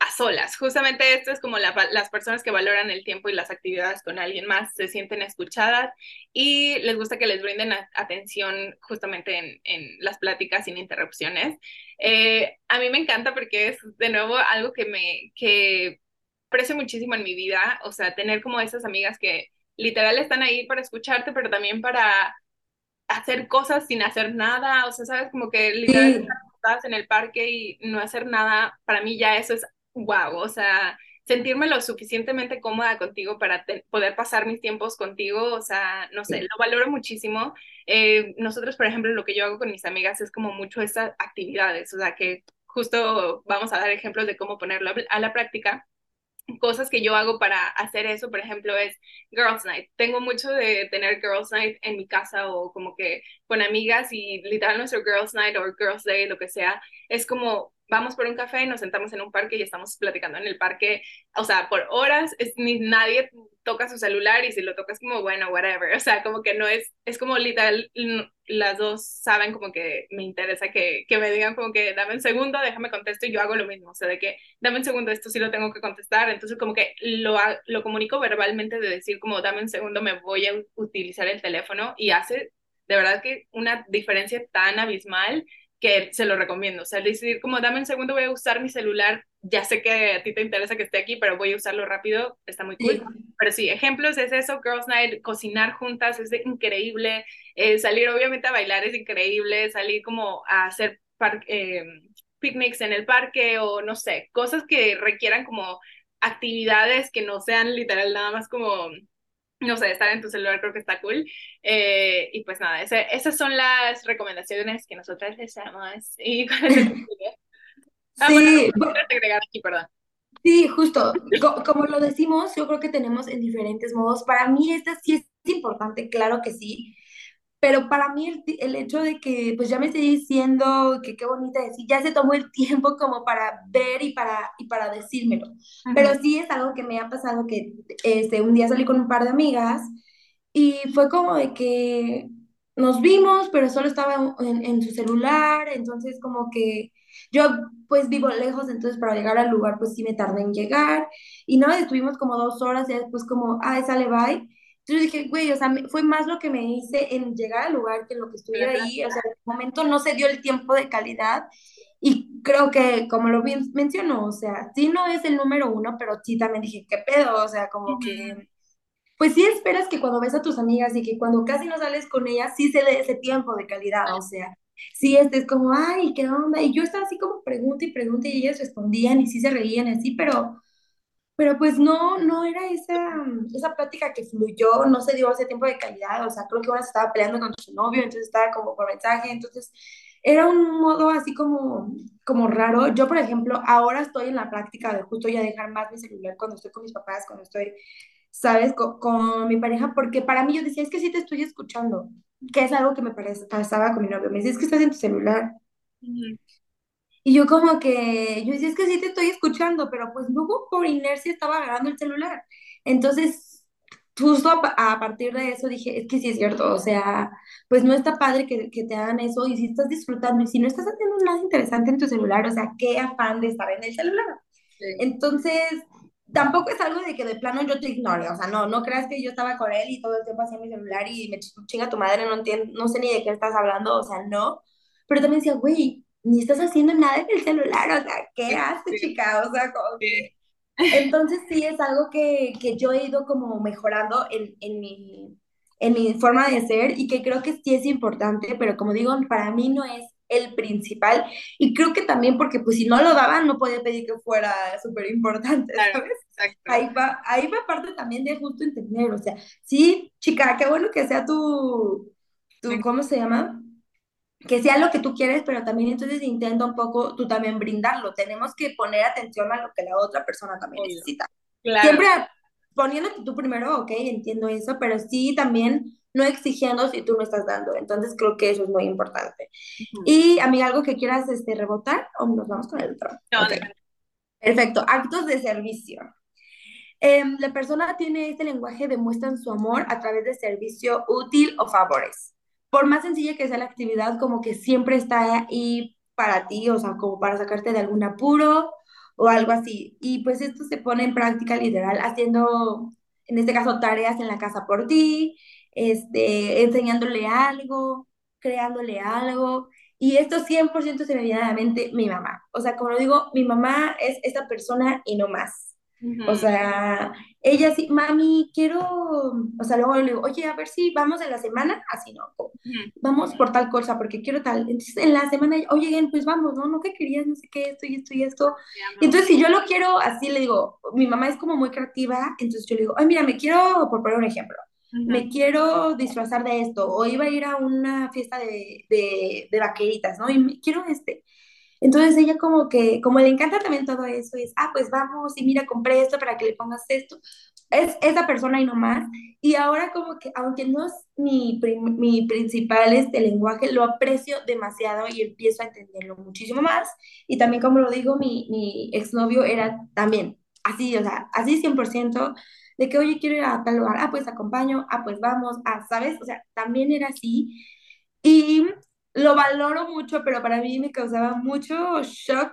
a solas. Justamente esto es como la, las personas que valoran el tiempo y las actividades con alguien más se sienten escuchadas y les gusta que les brinden atención justamente en, en, las pláticas sin interrupciones. Eh, a mí me encanta porque es de nuevo algo que me, que aprecio muchísimo en mi vida, o sea, tener como esas amigas que literal están ahí para escucharte, pero también para hacer cosas sin hacer nada, o sea, sabes, como que literal estás en el parque y no hacer nada, para mí ya eso es wow, o sea, sentirme lo suficientemente cómoda contigo para poder pasar mis tiempos contigo, o sea, no sé, lo valoro muchísimo. Eh, nosotros, por ejemplo, lo que yo hago con mis amigas es como mucho esas actividades, o sea, que justo vamos a dar ejemplos de cómo ponerlo a la práctica cosas que yo hago para hacer eso, por ejemplo, es Girls Night. Tengo mucho de tener Girls Night en mi casa o como que con amigas y literal nuestro Girls Night o Girls Day, lo que sea, es como vamos por un café, nos sentamos en un parque y estamos platicando en el parque, o sea, por horas, es, ni nadie toca su celular y si lo tocas como, bueno, whatever, o sea, como que no es, es como literal, las dos saben como que me interesa que, que me digan como que dame un segundo, déjame contesto y yo hago lo mismo, o sea, de que dame un segundo, esto sí lo tengo que contestar, entonces como que lo, lo comunico verbalmente de decir como dame un segundo, me voy a utilizar el teléfono y hace de verdad que una diferencia tan abismal que se lo recomiendo. O sea, decidir como, dame un segundo, voy a usar mi celular, ya sé que a ti te interesa que esté aquí, pero voy a usarlo rápido, está muy cool. Pero sí, ejemplos es eso, Girls Night, cocinar juntas es increíble, eh, salir obviamente a bailar es increíble, salir como a hacer eh, picnics en el parque o no sé, cosas que requieran como actividades que no sean literal nada más como no sé, estar en tu celular creo que está cool. Eh, y pues nada, esas son las recomendaciones que nosotras les damos. Y ah, sí, bueno, agregar aquí, perdón. Sí, justo. como lo decimos, yo creo que tenemos en diferentes modos. Para mí esta sí es importante, claro que sí, pero para mí el, el, hecho de que pues ya me estoy diciendo que qué bonita decir, ya se tomó el tiempo como para ver y para, y para decírmelo. Pero sí es algo que me ha pasado que este, un día salí con un par de amigas y fue como de que nos vimos, pero solo estaba en, en su celular, entonces como que yo pues vivo lejos, entonces para llegar al lugar pues sí me tardé en llegar y no, estuvimos como dos horas y después como, ah, sale bye yo dije, güey, o sea, fue más lo que me hice en llegar al lugar que lo que estuviera ahí. O sea, en el momento no se dio el tiempo de calidad. Y creo que, como lo mencionó, o sea, sí no es el número uno, pero sí también dije, ¿qué pedo? O sea, como que, pues sí esperas que cuando ves a tus amigas y que cuando casi no sales con ellas, sí se dé ese tiempo de calidad. O sea, sí este es como, ay, ¿qué onda? Y yo estaba así como pregunta y pregunta y ellas respondían y sí se reían así, pero pero pues no, no era esa, esa plática que fluyó, no se dio ese tiempo de calidad, o sea, creo que una se estaba peleando con su novio, entonces estaba como por mensaje, entonces era un modo así como, como raro. Yo, por ejemplo, ahora estoy en la práctica de justo ya dejar más mi celular cuando estoy con mis papás, cuando estoy, ¿sabes?, con, con mi pareja, porque para mí yo decía, es que sí te estoy escuchando, que es algo que me pasaba con mi novio, me decía, es que estás en tu celular. Y yo como que, yo decía, es que sí te estoy escuchando, pero pues luego por inercia estaba agarrando el celular. Entonces, justo a, partir de eso dije, es que sí es cierto, o sea, pues no está padre que, que, te hagan eso y si estás disfrutando y si no estás haciendo nada interesante en tu celular, o sea, qué afán de estar en el celular. Entonces, tampoco es algo de que de plano yo te ignore, o sea, no, no creas que yo estaba con él y todo el tiempo hacía mi celular y me chinga tu madre, no, entiendo, no sé ni de qué estás hablando, o sea, no, pero también decía, güey, ni estás haciendo nada en el celular, o sea, ¿qué haces, chica? O sea, como que... Entonces sí es algo que, que yo he ido como mejorando en, en, mi, en mi forma de ser y que creo que sí es importante, pero como digo, para mí no es el principal y creo que también porque pues si no lo daban no podía pedir que fuera súper importante, ¿sabes? Ahí va, ahí va parte también de justo entender, o sea, sí, chica, qué bueno que sea tu, tu ¿cómo se llama? Que sea lo que tú quieres, pero también entonces intenta un poco tú también brindarlo. Tenemos que poner atención a lo que la otra persona también necesita. Siempre poniéndote tú primero, ok, entiendo eso, pero sí también no exigiendo si tú no estás dando. Entonces creo que eso es muy importante. Y amiga, algo que quieras este, rebotar o nos vamos con el otro. Perfecto, actos de servicio. Em, la persona tiene este lenguaje, demuestran su amor a través de servicio útil o favores por más sencilla que sea la actividad, como que siempre está ahí para ti, o sea, como para sacarte de algún apuro o algo así. Y pues esto se pone en práctica literal, haciendo, en este caso, tareas en la casa por ti, este, enseñándole algo, creándole algo. Y esto 100% se me viene a la mente mi mamá. O sea, como lo digo, mi mamá es esta persona y no más. O sea, ella sí, mami, quiero, o sea, luego le digo, oye, a ver si vamos en la semana, así no, vamos por tal cosa, porque quiero tal. Entonces, en la semana, oye, pues vamos, ¿no? No que querías, no sé qué, esto y esto y esto. Entonces, si yo lo quiero así, le digo, mi mamá es como muy creativa, entonces yo le digo, ay, mira, me quiero, por poner un ejemplo, me quiero disfrazar de esto, o iba a ir a una fiesta de, de, de vaqueritas, ¿no? Y me, quiero este. Entonces ella como que, como le encanta también todo eso, es, ah, pues vamos y mira, compré esto para que le pongas esto. Es esa persona y no más. Y ahora como que, aunque no es mi, mi principal este lenguaje, lo aprecio demasiado y empiezo a entenderlo muchísimo más. Y también, como lo digo, mi, mi exnovio era también así, o sea, así 100%, de que, oye, quiero ir a tal lugar, ah, pues acompaño, ah, pues vamos, ah, ¿sabes? O sea, también era así. Y lo valoro mucho, pero para mí me causaba mucho shock,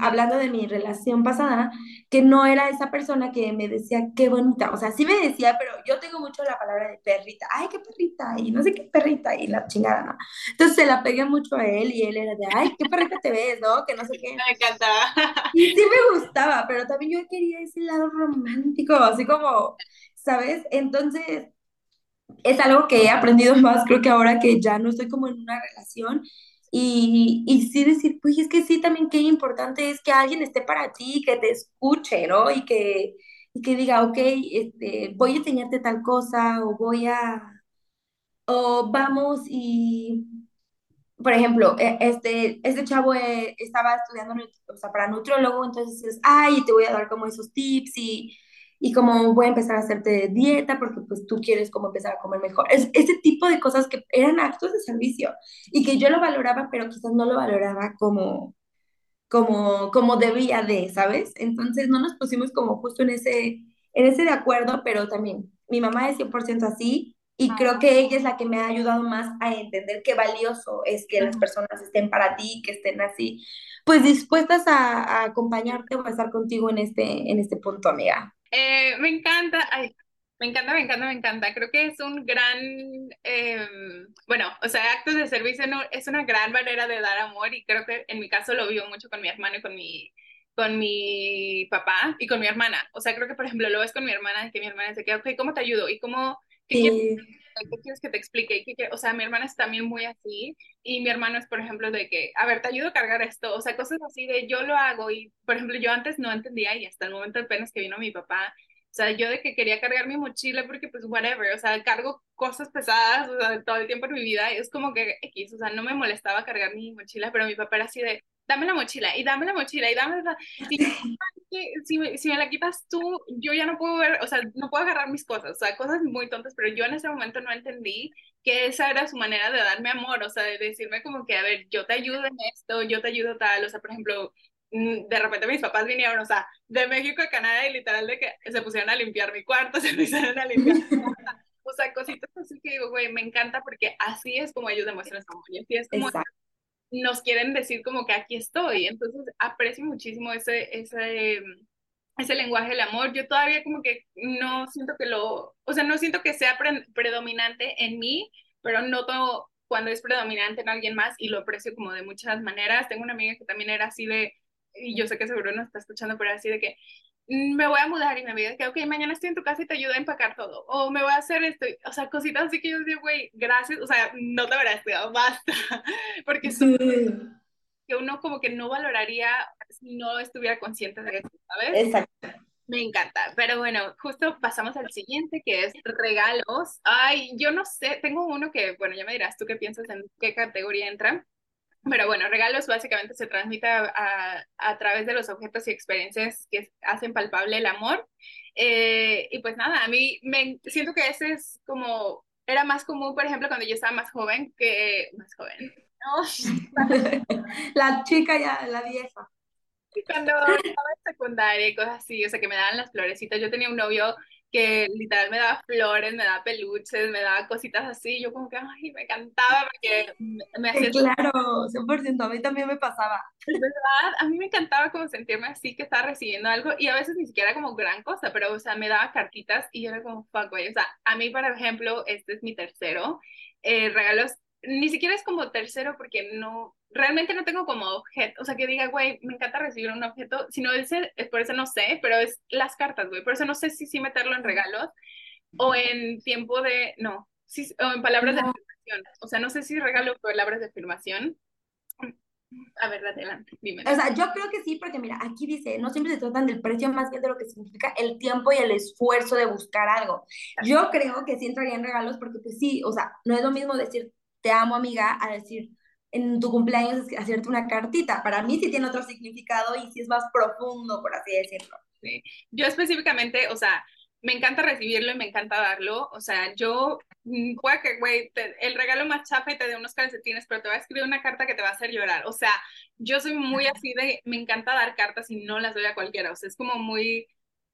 hablando de mi relación pasada, que no era esa persona que me decía qué bonita, o sea, sí me decía, pero yo tengo mucho la palabra de perrita, ay, qué perrita, y no sé qué perrita, y la chingada, ¿no? Entonces se la pegué mucho a él y él era de, ay, qué perrita te ves, ¿no? Que no sé qué. Me encantaba. Y sí me gustaba, pero también yo quería ese lado romántico, así como, ¿sabes? Entonces es algo que he aprendido más, creo que ahora que ya no estoy como en una relación. Y, y sí decir, pues es que sí, también qué importante es que alguien esté para ti, que te escuche, ¿no? Y que, y que diga, ok, este, voy a enseñarte tal cosa, o voy a, o vamos y, por ejemplo, e, este, este chavo eh, estaba estudiando o sea, para nutriólogo, entonces es, ay, te voy a dar como esos tips y y como voy a empezar a hacerte dieta porque pues tú quieres como empezar a comer mejor. Es, ese tipo de cosas que eran actos de servicio y que yo lo valoraba, pero quizás no lo valoraba como, como, como debía de, ¿sabes? Entonces no nos pusimos como justo en ese, en ese de acuerdo, pero también mi mamá es 100% así y creo que ella es la que me ha ayudado más a entender qué valioso es que las personas estén para ti, que estén así, pues dispuestas a, a acompañarte o a estar contigo en este, en este punto, amiga. Eh, me encanta, ay, me encanta, me encanta, me encanta. Creo que es un gran, em, bueno, o sea, actos de servicio no, es una gran manera de dar amor y creo que en mi caso lo vivo mucho con mi hermano y con mi, con mi papá y con mi hermana. O sea, creo que, por ejemplo, lo ves con mi hermana, que mi hermana dice que, ok, ¿cómo te ayudo? ¿Y cómo, qué, quieres, que te explique? o sea, mi hermana es también muy así y mi hermano es, por ejemplo, de que, a ver, te ayudo a cargar esto. O sea, cosas así de yo lo hago y, por ejemplo, yo antes no entendía y hasta el momento apenas que vino mi papá, o sea, yo de que quería cargar mi mochila porque pues whatever, o sea, cargo cosas pesadas, o sea, todo el tiempo en mi vida es como que X, o sea, no me molestaba cargar mi mochila, pero mi papá era así de, dame la mochila y dame la mochila y dame la... Si, me, si me la quitas tú, yo ya no puedo ver, o sea, no puedo agarrar mis cosas, o sea, cosas muy tontas, pero yo en ese momento no entendí que esa era su manera de darme amor, o sea, de decirme como que, a ver, yo te ayudo en esto, yo te ayudo tal, o sea, por ejemplo, mm, de repente mis papás vinieron, o sea, de México a Canadá y literal de que se pusieron a limpiar mi cuarto, se pusieron a limpiar o sea, cositas así que digo, güey, me encanta porque así es como ellos demuestran su amor y así es como nos quieren decir como que aquí estoy, entonces aprecio muchísimo ese, ese, ese lenguaje del amor, yo todavía como que no siento que lo, o sea, no siento que sea predominante en mí, pero noto cuando es predominante en alguien más y lo aprecio como de muchas maneras. Tengo una amiga que también era así de, y yo sé que seguro no está escuchando, pero así de que me voy a mudar y me voy a que, ok, mañana estoy en tu casa y te ayudo a empacar todo, o me voy a hacer esto, o sea, cositas así que yo digo, güey, gracias, o sea, no te verás estudiado, basta, porque son que uno como que no valoraría si no estuviera consciente de eso, ¿sabes? Exacto. Me encanta, pero bueno, justo pasamos al siguiente que es regalos. Ay, yo no sé, tengo uno que, bueno, ya me dirás tú qué piensas en qué categoría entra, pero bueno, regalos básicamente se transmite a, a, través de los objetos y experiencias que hacen palpable el amor. Eh, y pues nada, a mí me siento que ese es como, era más común, por ejemplo, cuando yo estaba más joven, que más joven. la chica ya, la vieja. Cuando estaba en secundaria y cosas así, o sea, que me daban las florecitas. Yo tenía un novio que literal me daba flores, me daba peluches, me daba cositas así. Yo como que, ay, me encantaba porque me hacía... Claro, 100%, a mí también me pasaba. Verdad, a mí me encantaba como sentirme así, que estaba recibiendo algo y a veces ni siquiera como gran cosa, pero, o sea, me daba cartitas y yo era como, fuck, güey. O sea, a mí, por ejemplo, este es mi tercero. Eh, regalos ni siquiera es como tercero porque no, realmente no tengo como objeto, o sea, que diga, güey, me encanta recibir un objeto, sino ese, por eso no sé, pero es las cartas, güey, por eso no sé si sí meterlo en regalos o en tiempo de, no, sí, o en palabras de afirmación, o sea, no sé si regalo palabras de afirmación. A ver, adelante, dime. O sea, yo creo que sí, porque mira, aquí dice, no siempre se tratan del precio más bien de lo que significa el tiempo y el esfuerzo de buscar algo. Yo creo que sí entraría en regalos porque pues sí, o sea, no es lo mismo decir, te amo amiga, a decir, en tu cumpleaños hacerte una cartita. Para mí sí tiene otro significado y sí es más profundo, por así decirlo. Sí. Yo específicamente, o sea, me encanta recibirlo y me encanta darlo. O sea, yo, mm, puede que, güey, el regalo más chafa y te dé unos calcetines, pero te va a escribir una carta que te va a hacer llorar. O sea, yo soy muy así de, me encanta dar cartas y no las doy a cualquiera. O sea, es como muy,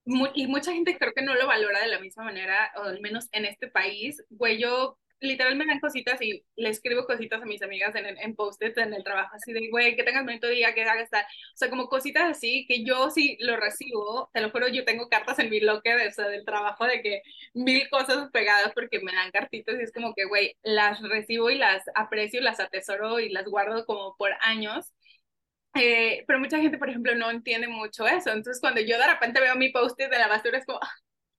muy, y mucha gente creo que no lo valora de la misma manera, o al menos en este país. Güey, yo literal me dan cositas y le escribo cositas a mis amigas en, en post-it en el trabajo, así de, güey, que tengas bonito día, que hagas estar, o sea, como cositas así, que yo sí lo recibo, te lo juro, yo tengo cartas en mi locker, o sea, del trabajo de que mil cosas pegadas porque me dan cartitas y es como que, güey, las recibo y las aprecio, las atesoro y las guardo como por años. Eh, pero mucha gente, por ejemplo, no entiende mucho eso. Entonces, cuando yo de repente veo mi post-it de la basura, es como,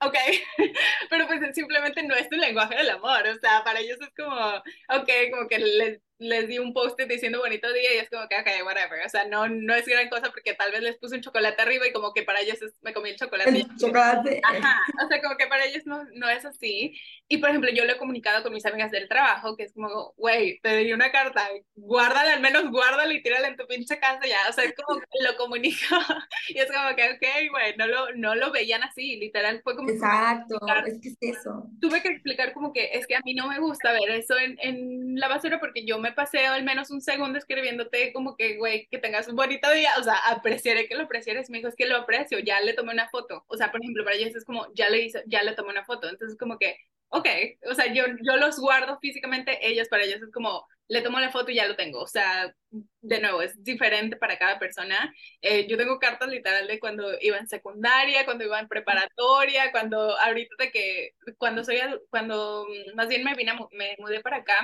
ok, pero pues simplemente no es tu lenguaje del amor, o sea, para ellos es como, ok, como que les, les di un post diciendo bonito día y es como que, ok, whatever, o sea, no, no es gran cosa porque tal vez les puse un chocolate arriba y como que para ellos es, me comí el chocolate. El chocolate. Ajá, o sea, como que para ellos no, no es así. Y por ejemplo, yo lo he comunicado con mis amigas del trabajo, que es como, güey, te di una carta, guárdala, al menos guárdala y tírala en tu pinche casa ya, o sea, es como lo comunico y es como que, ok, güey, no lo, no lo veían así, literal, fue como... Exacto, es que es eso. Tuve que explicar como que es que a mí no me gusta ver eso en, en la basura porque yo me paseo al menos un segundo escribiéndote como que, güey, que tengas un bonito día, o sea, apreciaré que lo aprecieres, me dijo, es que lo aprecio, ya le tomé una foto, o sea, por ejemplo, para ellos es como, ya le hice, ya le tomé una foto, entonces como que, ok, o sea, yo, yo los guardo físicamente, ellos para ellos es como, le tomo la foto y ya lo tengo, o sea, de nuevo, es diferente para cada persona. Eh, yo tengo cartas literal de cuando iba en secundaria, cuando iba en preparatoria, cuando ahorita de que, cuando soy, cuando más bien me vine, me mudé para acá,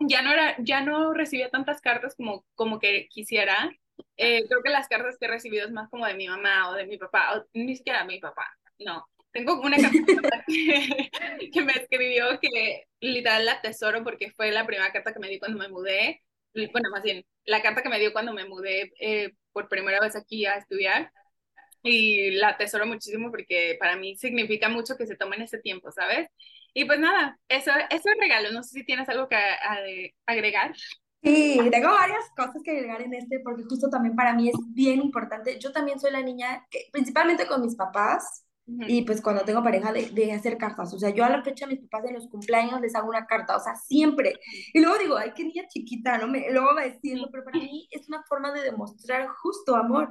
ya no, era, ya no recibía tantas cartas como, como que quisiera. Eh, creo que las cartas que he recibido es más como de mi mamá o de mi papá, o ni siquiera de mi papá, no. Tengo una carta que, que, me escribió que literal la tesoro porque fue la primera carta que me dio cuando me mudé. Bueno, más bien, la carta que me dio cuando me mudé eh, por primera vez aquí a estudiar. Y la tesoro muchísimo porque para mí significa mucho que se tomen ese tiempo, ¿sabes? Y pues nada, eso, eso es regalo. No sé si tienes algo que agregar. Sí, tengo varias cosas que agregar en este porque justo también para mí es bien importante. Yo también soy la niña que principalmente con mis papás y pues cuando tengo pareja de, de, hacer cartas. O sea, yo a la fecha a mis papás en los cumpleaños les hago una carta, o sea, siempre. Y luego digo, ay, qué niña chiquita, ¿no? Me, luego va diciendo, pero para mí es una forma de demostrar justo amor.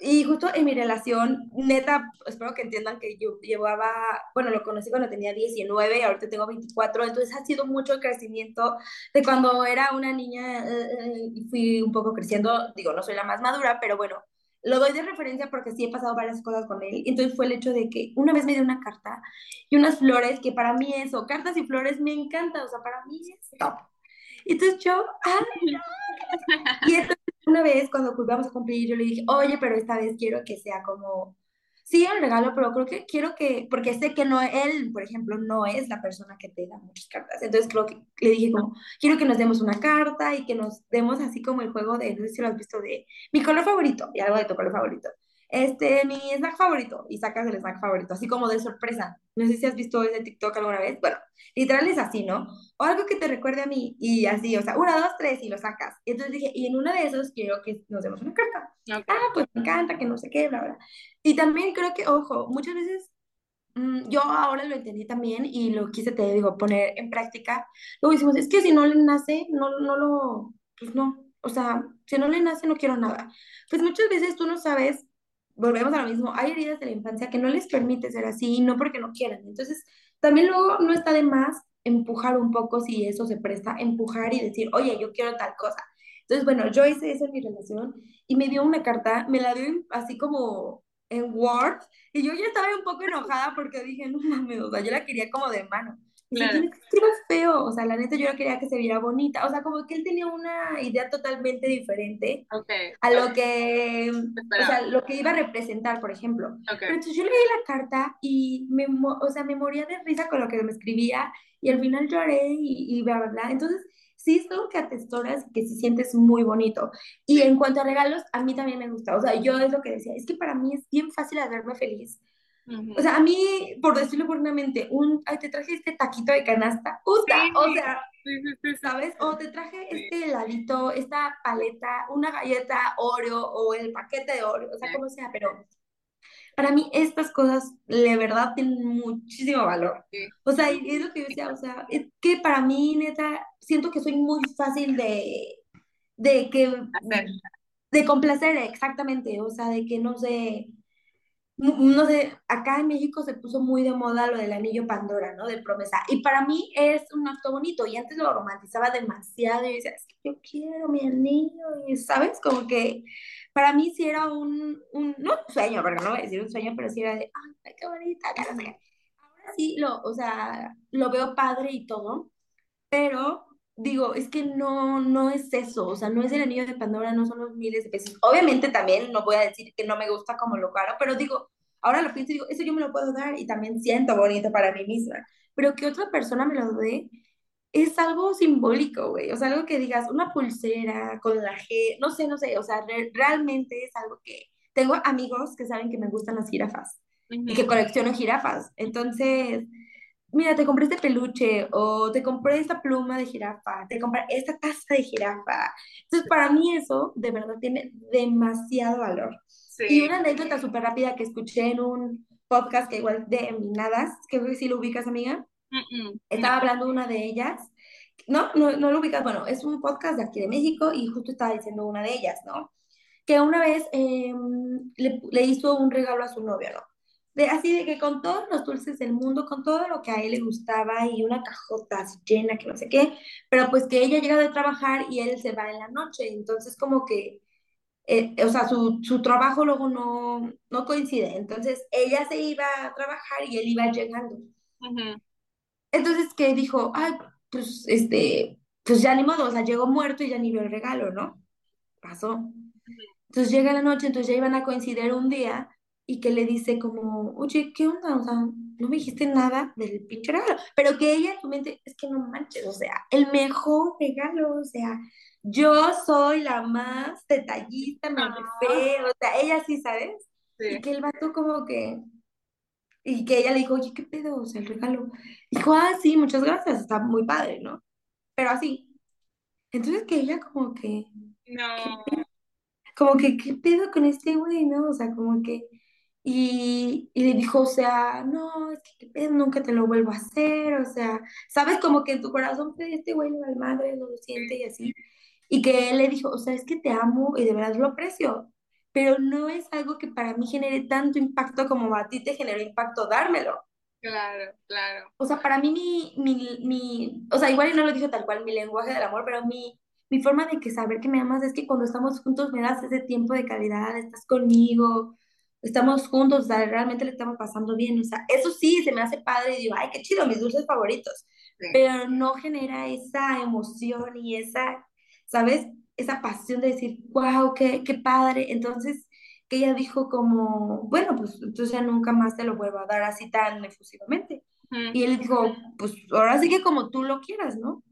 Y justo en mi relación, neta, espero que entiendan que yo llevaba, bueno, lo conocí cuando tenía 19, ahorita tengo 24, entonces ha sido mucho el crecimiento de cuando era una niña eh, eh, y fui un poco creciendo, digo, no soy la más madura, pero bueno, lo doy de referencia porque sí he pasado varias cosas con él. Entonces fue el hecho de que una vez me dio una carta y unas flores, que para mí eso, cartas y flores me encanta, o sea, para mí es top. Entonces yo, ¡ay, no! Y entonces una vez cuando vamos a cumplir, yo le dije, oye, pero esta vez quiero que sea como sí, el regalo, pero creo que quiero que, porque sé que no, él, por ejemplo, no es la persona que te da muchas cartas. Entonces creo que le dije como, quiero que nos demos una carta y que nos demos así como el juego de, no sé si lo has visto, de mi color favorito y algo de tu color favorito este, mi snack favorito, y sacas el snack favorito, así como de sorpresa. No sé si has visto ese TikTok alguna vez. Bueno, literal es así, ¿no? O algo que te recuerde a mí, y así, o sea, una, dos, tres, y lo sacas. Y entonces dije, y en una de esos quiero que nos demos una carta. Ah, pues me encanta, que no sé qué, bla, bla. Y también creo que, ojo, muchas veces mm, yo ahora lo entendí también y lo quise, te digo, poner en práctica. Luego decimos, es que si no le nace, no, no lo, pues no, o sea, si no le nace, no quiero nada. Pues muchas veces tú no sabes volvemos a lo mismo, hay heridas de la infancia que no les permite ser así, no porque no quieran. Entonces, también luego no está de más empujar un poco si eso se presta, empujar y decir, oye, yo quiero tal cosa. Entonces, bueno, yo hice eso en mi relación y me dio una carta, me la dio así como en Word y yo ya estaba un poco enojada porque dije, no mames, o sea, yo la quería como de mano. Claro. feo, o sea, la neta yo no quería que se viera bonita, o sea, como que él tenía una idea totalmente diferente a lo que, o sea, lo que iba a representar, por ejemplo. Pero entonces yo leí la carta y me, o sea, me moría de risa con lo que me escribía y al final lloré y, y bla, bla, bla. Entonces, sí es algo que atestoras que si sientes muy bonito. Y en cuanto a regalos, a mí también me gusta, o sea, yo es lo que decía, es que para mí es bien fácil hacerme feliz o sea, a mí, por decirlo puramente, un, ay, te traje este taquito de canasta, puta, o sea, ¿sabes? O te traje este heladito, esta paleta, una galleta Oreo o el paquete de Oreo, o sea, como sea, pero para mí estas cosas de verdad tienen muchísimo valor. O sea, es lo que yo decía, o sea, es que para mí, neta, siento que soy muy fácil de, de que... De complacer, exactamente, o sea, de que no sé no sé, acá en México se puso muy de moda lo del anillo Pandora, ¿no? De promesa. Y para mí es un acto bonito y antes lo romantizaba demasiado y decía, es que yo quiero mi anillo y, ¿sabes? Como que para mí sí era un, un no un sueño, porque no voy a decir un sueño, pero sí era de, ay, qué bonita, Ahora sí, lo, o sea, lo veo padre y todo, pero digo, es que no, no es eso, o sea, no es el anillo de Pandora, no son los miles de pesos. Obviamente también no voy a decir que no me gusta como lo caro, pero digo, ahora lo pienso y digo, eso yo me lo puedo dar y también siento bonito para mí misma, pero que otra persona me lo dé es algo simbólico, güey, o sea, algo que digas, una pulsera con la G, no sé, no sé, o sea, realmente es algo que tengo amigos que saben que me gustan las jirafas y que colecciono jirafas, entonces mira, te compré este peluche o te compré esta pluma de jirafa, te compré esta taza de jirafa. Entonces, para mí eso de verdad tiene demasiado valor. Y una anécdota súper rápida que escuché en un podcast que igual de Minadas, que si lo ubicas, amiga. Estaba hablando una de ellas. No, no, no lo ubicas. Bueno, es un podcast de aquí de México y justo estaba diciendo una de ellas, ¿no? Que una vez em, le, le hizo un regalo a su novio, ¿no? de, así de que con todos los dulces del mundo, con todo lo que a él le gustaba y una cajota así llena, que no sé qué, pero pues que ella llega de trabajar y él se va en la noche, entonces como que, eh, o sea, su, su, trabajo luego no, no coincide, entonces ella se iba a trabajar y él iba llegando. Entonces que dijo, ay, pues este, pues ya ni modo, o sea, llegó muerto y ya ni vio el regalo, ¿no? Pasó. Entonces llega la noche, entonces ya iban a coincidir un día y que le dice como, oye, ¿qué onda? O sea, no me dijiste nada del pinche regalo, pero que ella en su mente, es que no manches, o sea, el mejor regalo, o sea, yo soy la más detallista, me refiero, o sea, ella sí, ¿sabes? Y que el vato como que, y que ella le dijo, oye, ¿qué pedo? O sea, el regalo. Dijo, ah, sí, muchas gracias, está muy padre, ¿no? Pero así. Entonces que ella como que... No. Como que, ¿qué pedo con este güey, no? O sea, como que Y, y le dijo, o sea, no, es que qué pedo, nunca te lo vuelvo a hacer, o sea, sabes como que en tu corazón este güey no es madre, no lo siente y así. Y que él le dijo, o sea, es que te amo y de verdad lo aprecio, pero no es algo que para mí genere tanto impacto como a ti te generó impacto dármelo. Claro, claro. O sea, para mí mi, mi, mi, o sea, igual y no lo dijo tal cual, mi lenguaje del amor, pero mi, mi forma de que saber que me amas es que cuando estamos juntos me das ese tiempo de calidad, estás conmigo, estamos juntos, o sea, realmente le estamos pasando bien, o sea, eso sí, se me hace padre y digo, ay, qué chido, mis dulces favoritos, Sí. pero no genera esa emoción y esa, ¿sabes? Esa pasión de decir, wow, qué, qué padre. Entonces, que ella dijo como, bueno, pues entonces ya nunca más te lo vuelvo a dar así tan efusivamente. Ujú, Y él dijo, pues ahora sí que como tú lo quieras, ¿no?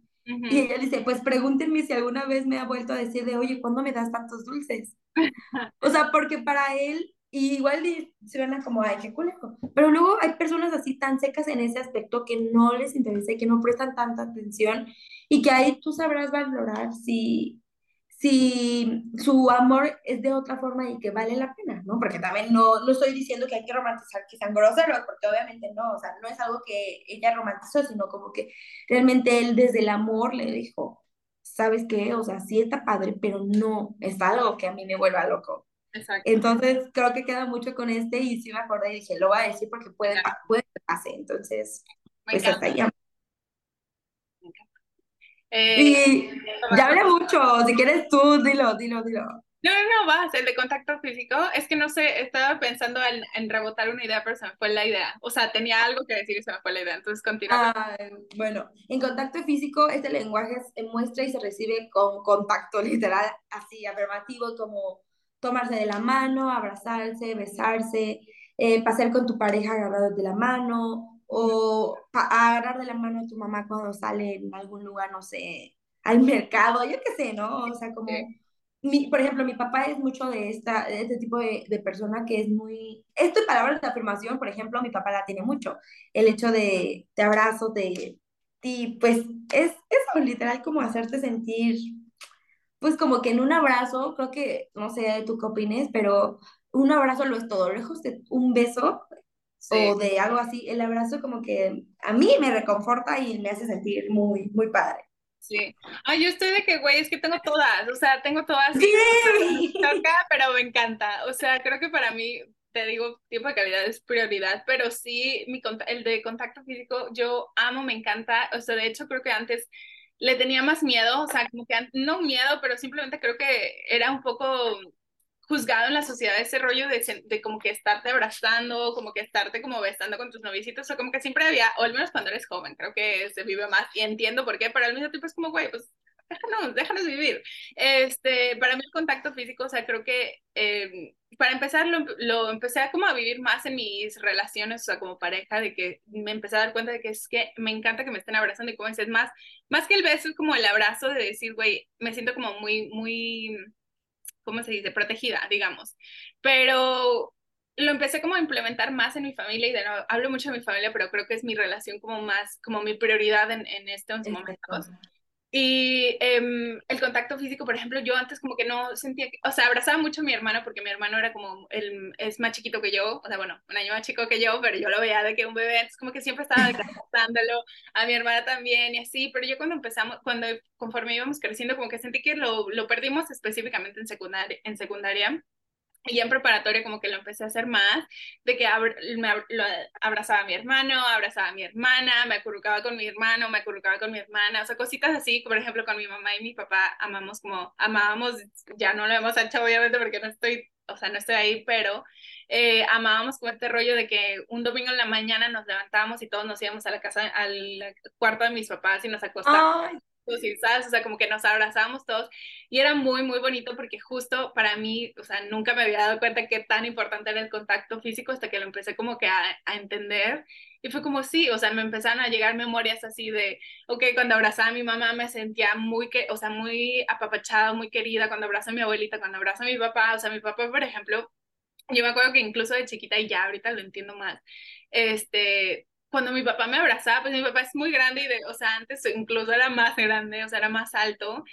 Y ujú. ella dice, pues pregúntenme si alguna vez me ha vuelto a decir de, oye, ¿cuándo me das tantos dulces? O sea, porque para él, y igual suena como, ay, qué culejo. Pero luego hay personas así tan secas en ese aspecto que no les interesa y que no prestan tanta atención y que ahí tú sabrás valorar si, si su amor es de otra forma y que vale la pena, ¿no? Porque también no, no estoy diciendo que hay que romantizar que sean groseros, porque obviamente no, o sea, no es algo que ella romantizó, sino como que realmente él desde el amor le dijo, ¿sabes qué? O sea, sí está padre, pero no es algo que a mí me vuelva loco. Exacto. Entonces, creo que queda mucho con este y sí me acordé y dije, lo voy a decir porque puede, pa- puede que pase. Entonces, me pues hasta encanta, me encanta. Eh, Y ya hablé mucho, si quieres tú, dilo, dilo, dilo. No, no, no, vas, el de contacto físico. Es que no sé, estaba pensando en, en rebotar una idea, pero se me fue la idea. O sea, tenía algo que decir y se me fue la idea. Entonces, continúa. con- Ah, bueno, en contacto físico, este lenguaje se muestra y se recibe con contacto literal, así afirmativo, como tomarse de la mano, abrazarse, besarse, eh, pasear con tu pareja agarrado de la mano, o agarrar de la mano a tu mamá cuando sale en algún lugar, no sé, al mercado, yo qué sé, ¿no? O sea, como, mi, por ejemplo, mi papá es mucho de, esta, de este tipo de, de persona que es muy, esto en palabras de afirmación, por ejemplo, mi papá la tiene mucho el hecho de te abrazo, de ti, pues es eso, literal, como hacerte sentir, pues como que en un abrazo, creo que, no sé tú qué opines, pero un abrazo lo es todo, lejos de un beso Sí, o de algo así, el abrazo como que a mí me reconforta y me hace sentir muy, muy padre. sí. Ay, yo estoy de que, güey, es que tengo todas. O sea, tengo todas Sí. toca, pero me encanta. O sea, creo que para mí, te digo, tiempo de calidad es prioridad, pero sí, mi, el de contacto físico, yo amo, me encanta. O sea, de hecho, creo que antes le tenía más miedo, o sea, como que no miedo, pero simplemente creo que era un poco juzgado en la sociedad ese rollo de, de como que estarte abrazando, como que estarte como besando con tus novicitos, o como que siempre había, o al menos cuando eres joven, creo que se vive más y entiendo por qué, pero al mismo tiempo es como, güey, pues déjanos, déjanos vivir. Este, para mí el contacto físico, o sea, creo que eh, para empezar lo, lo empecé a como a vivir más en mis relaciones, o sea, como pareja, de que me empecé a dar cuenta de que es que me encanta que me estén abrazando y como dices, más, más que el beso, es como el abrazo de decir, güey, me siento como muy, muy ¿cómo se dice? Protegida, digamos. Pero lo empecé como a implementar más en mi familia y de nuevo, hablo mucho de mi familia, pero creo que es mi relación como más, como mi prioridad en, en estos Exacto. Y eh, el contacto físico, por ejemplo, yo antes como que no sentía, que, o sea, abrazaba mucho a mi hermano porque mi hermano era como, él es más chiquito que yo, o sea, bueno, un año más chico que yo, pero yo lo veía de que un bebé, entonces como que siempre estaba abrazándolo, a mi hermana también y así, pero yo cuando empezamos, cuando conforme íbamos creciendo, como que sentí que lo, lo perdimos específicamente en secundaria, en secundaria y en preparatoria como que lo empecé a hacer más, de que abr me ab lo abrazaba a mi hermano, abrazaba a mi hermana, me acurrucaba con mi hermano, me acurrucaba con mi hermana, o sea, cositas así, por ejemplo, con mi mamá y mi papá amamos como, amábamos, ya no lo hemos hecho obviamente porque no estoy, o sea, no estoy ahí, pero eh, amábamos como este rollo de que un domingo en la mañana nos levantábamos y todos nos íbamos a la casa, al cuarto de mis papás y nos acostábamos Y, ¿sabes? O sea, como que nos abrazábamos todos y era muy, muy bonito porque justo para mí, o sea, nunca me había dado cuenta qué tan importante era el contacto físico hasta que lo empecé como que a, a entender y fue como sí, o sea, me empezaron a llegar memorias así de, ok, cuando abrazaba a mi mamá me sentía muy, que, o sea, muy apapachada, muy querida, cuando abrazo a mi abuelita, cuando abrazo a mi papá, o sea, mi papá, por ejemplo, yo me acuerdo que incluso de chiquita y ya ahorita lo entiendo más, este, cuando mi papá me abrazaba, pues mi papá es muy grande y de, o sea, antes incluso era más grande, o sea, era más alto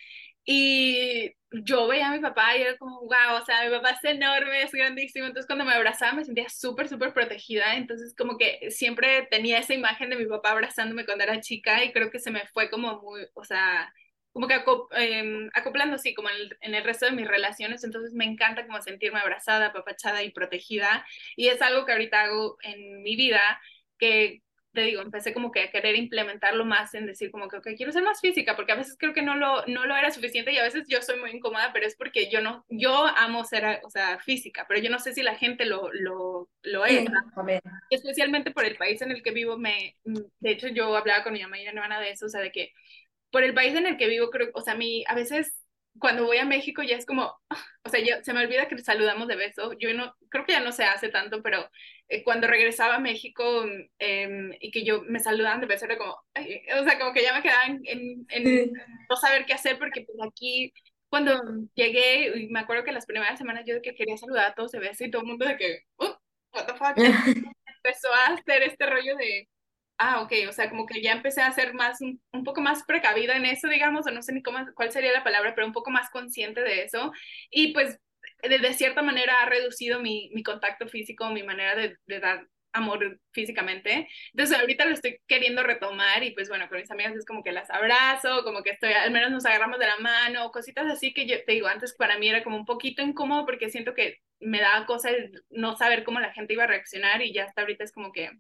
Y yo veía a mi papá y era como, wow, o sea, mi papá es enorme, es grandísimo. Entonces cuando me abrazaba me sentía súper, súper protegida. Entonces como que siempre tenía esa imagen de mi papá abrazándome cuando era chica y creo que se me fue como muy, o sea, como que em, acoplando así como en el, resto de mis relaciones, entonces me encanta como sentirme abrazada, apapachada y protegida y es algo que ahorita hago en mi vida que te digo, empecé como que a querer implementarlo más en decir como que, ok, quiero ser más física, porque a veces creo que no lo, no lo era suficiente y a veces yo soy muy incómoda, pero es porque yo no, yo amo ser, o sea, física, pero yo no sé si la gente lo, lo, lo es. Especialmente por el país en el que vivo, me, de hecho yo hablaba con mi mamá y mi hermana de eso, o sea, de que por el país en el que vivo, creo, o sea, a mí a veces cuando voy a México ya es como, o sea, yo, se me olvida que saludamos de beso. Yo no, creo que ya no se hace tanto, pero eh, cuando regresaba a México em, y que yo me saludaban de beso era como, o sea, como que ya me quedaba en, en, no saber qué hacer porque pues aquí cuando llegué, y me acuerdo que las primeras semanas yo de que quería saludar a todos de beso y todo el mundo de que, uh, what the fuck, empezó a hacer este rollo de Ah, ok, o sea, como que ya empecé a ser más, un, poco más precavida en eso, digamos, o no sé ni cómo, cuál sería la palabra, pero un poco más consciente de eso. Y pues, de, cierta manera ha reducido mi, mi contacto físico, mi manera de, de, dar amor físicamente. Entonces, ahorita lo estoy queriendo retomar y pues bueno, con mis amigas es como que las abrazo, como que estoy, al menos nos agarramos de la mano, cositas así que yo te digo, antes para mí era como un poquito incómodo porque siento que me daba cosa el no saber cómo la gente iba a reaccionar y ya hasta ahorita es como que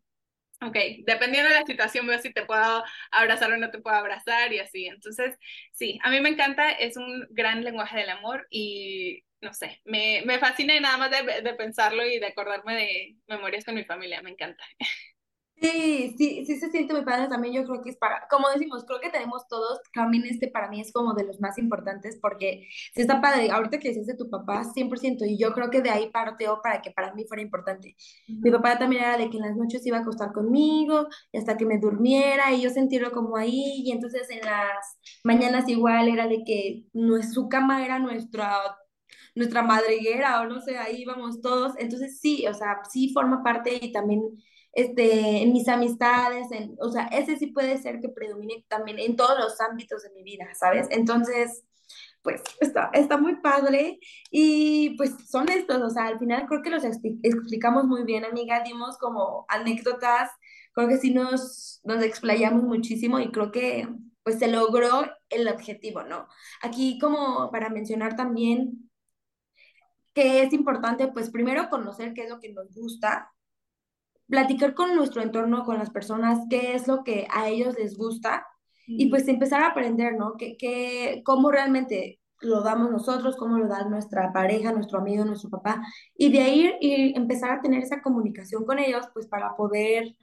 Ok, dependiendo de la situación veo si te puedo abrazar o no te puedo abrazar y así. Entonces, sí, a mí me encanta, es un gran lenguaje del amor y no sé, me, me fascina y nada más de, de pensarlo y de acordarme de memorias con mi familia, me encanta. Sí, sí, sí se siente muy padre también, yo creo que es para, como decimos, creo que tenemos todos, también este para mí es como de los más importantes porque si está padre, ahorita que dices de tu papá, 100%, y yo creo que de ahí parteo para que para mí fuera importante. Mi papá también era de que en las noches iba a acostar conmigo y hasta que me durmiera y yo sentirlo como ahí, y entonces en las mañanas igual era de que su cama era nuestra nuestra madriguera o no sé, ahí íbamos todos, entonces sí, o sea, sí forma parte y también este, en mis amistades, en, o sea, ese sí puede ser que predomine también en todos los ámbitos de mi vida, ¿sabes? Entonces, pues está, está muy padre y pues son estos, o sea, al final creo que los explicamos muy bien, amiga, dimos como anécdotas, creo que sí nos, nos explayamos muchísimo y creo que pues se logró el objetivo, ¿no? Aquí como para mencionar también que es importante, pues primero conocer qué es lo que nos gusta, platicar con nuestro entorno, con las personas, qué es lo que a ellos les gusta y pues empezar a aprender, ¿no? Que, cómo realmente lo damos nosotros, cómo lo da nuestra pareja, nuestro amigo, nuestro papá, y de ahí y empezar a tener esa comunicación con ellos, pues para poder,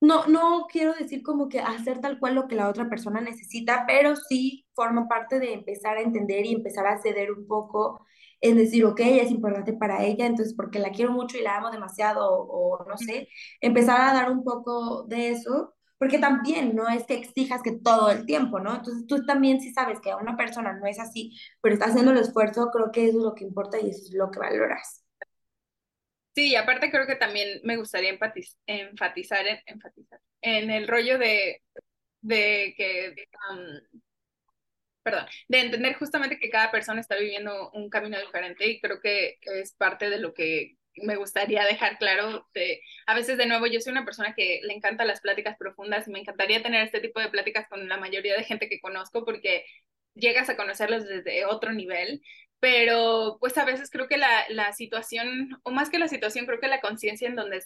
no, no quiero decir como que hacer tal cual lo que la otra persona necesita, pero sí forma parte de empezar a entender y empezar a ceder un poco en decir, ok, es importante para ella, entonces porque la quiero mucho y la amo demasiado, o, no sé, empezar a dar un poco de eso, porque también no es que exijas que todo el tiempo, ¿no? Entonces tú también si sabes que a una persona no es así, pero está haciendo el esfuerzo, creo que eso es lo que importa y eso es lo que valoras. Sí, y aparte creo que también me gustaría enfatizar, en, enfatizar en el rollo de, de que perdón, de entender justamente que cada persona está viviendo un camino diferente y creo que es parte de lo que me gustaría dejar claro. De, a veces, de nuevo, yo soy una persona que le encanta las pláticas profundas y me encantaría tener este tipo de pláticas con la mayoría de gente que conozco porque llegas a conocerlos desde otro nivel, pero pues a veces creo que la, la situación, o más que la situación, creo que la conciencia en donde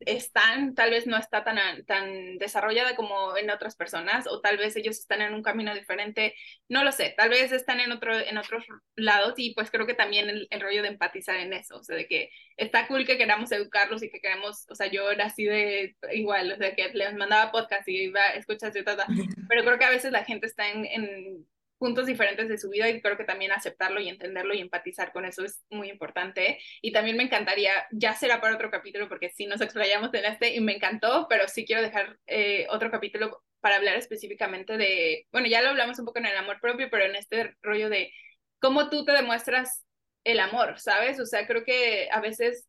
están, tal vez no está tan, tan desarrollada como en otras personas, o tal vez ellos están en un camino diferente, no lo sé, tal vez están en, otro, en otros lados y pues creo que también el, rollo de empatizar en eso, o sea, de que está cool que queramos educarlos y que queremos, o sea, yo era así de igual, o sea, que les mandaba podcast y iba a escuchar, pero creo que a veces la gente está en puntos diferentes de su vida y creo que también aceptarlo y entenderlo y empatizar con eso es muy importante. Y también me encantaría, ya será para otro capítulo porque sí nos explayamos en este y me encantó, pero sí quiero dejar eh, otro capítulo para hablar específicamente de, bueno, ya lo hablamos un poco en el amor propio, pero en este rollo de cómo tú te demuestras el amor, ¿sabes? O sea, creo que a veces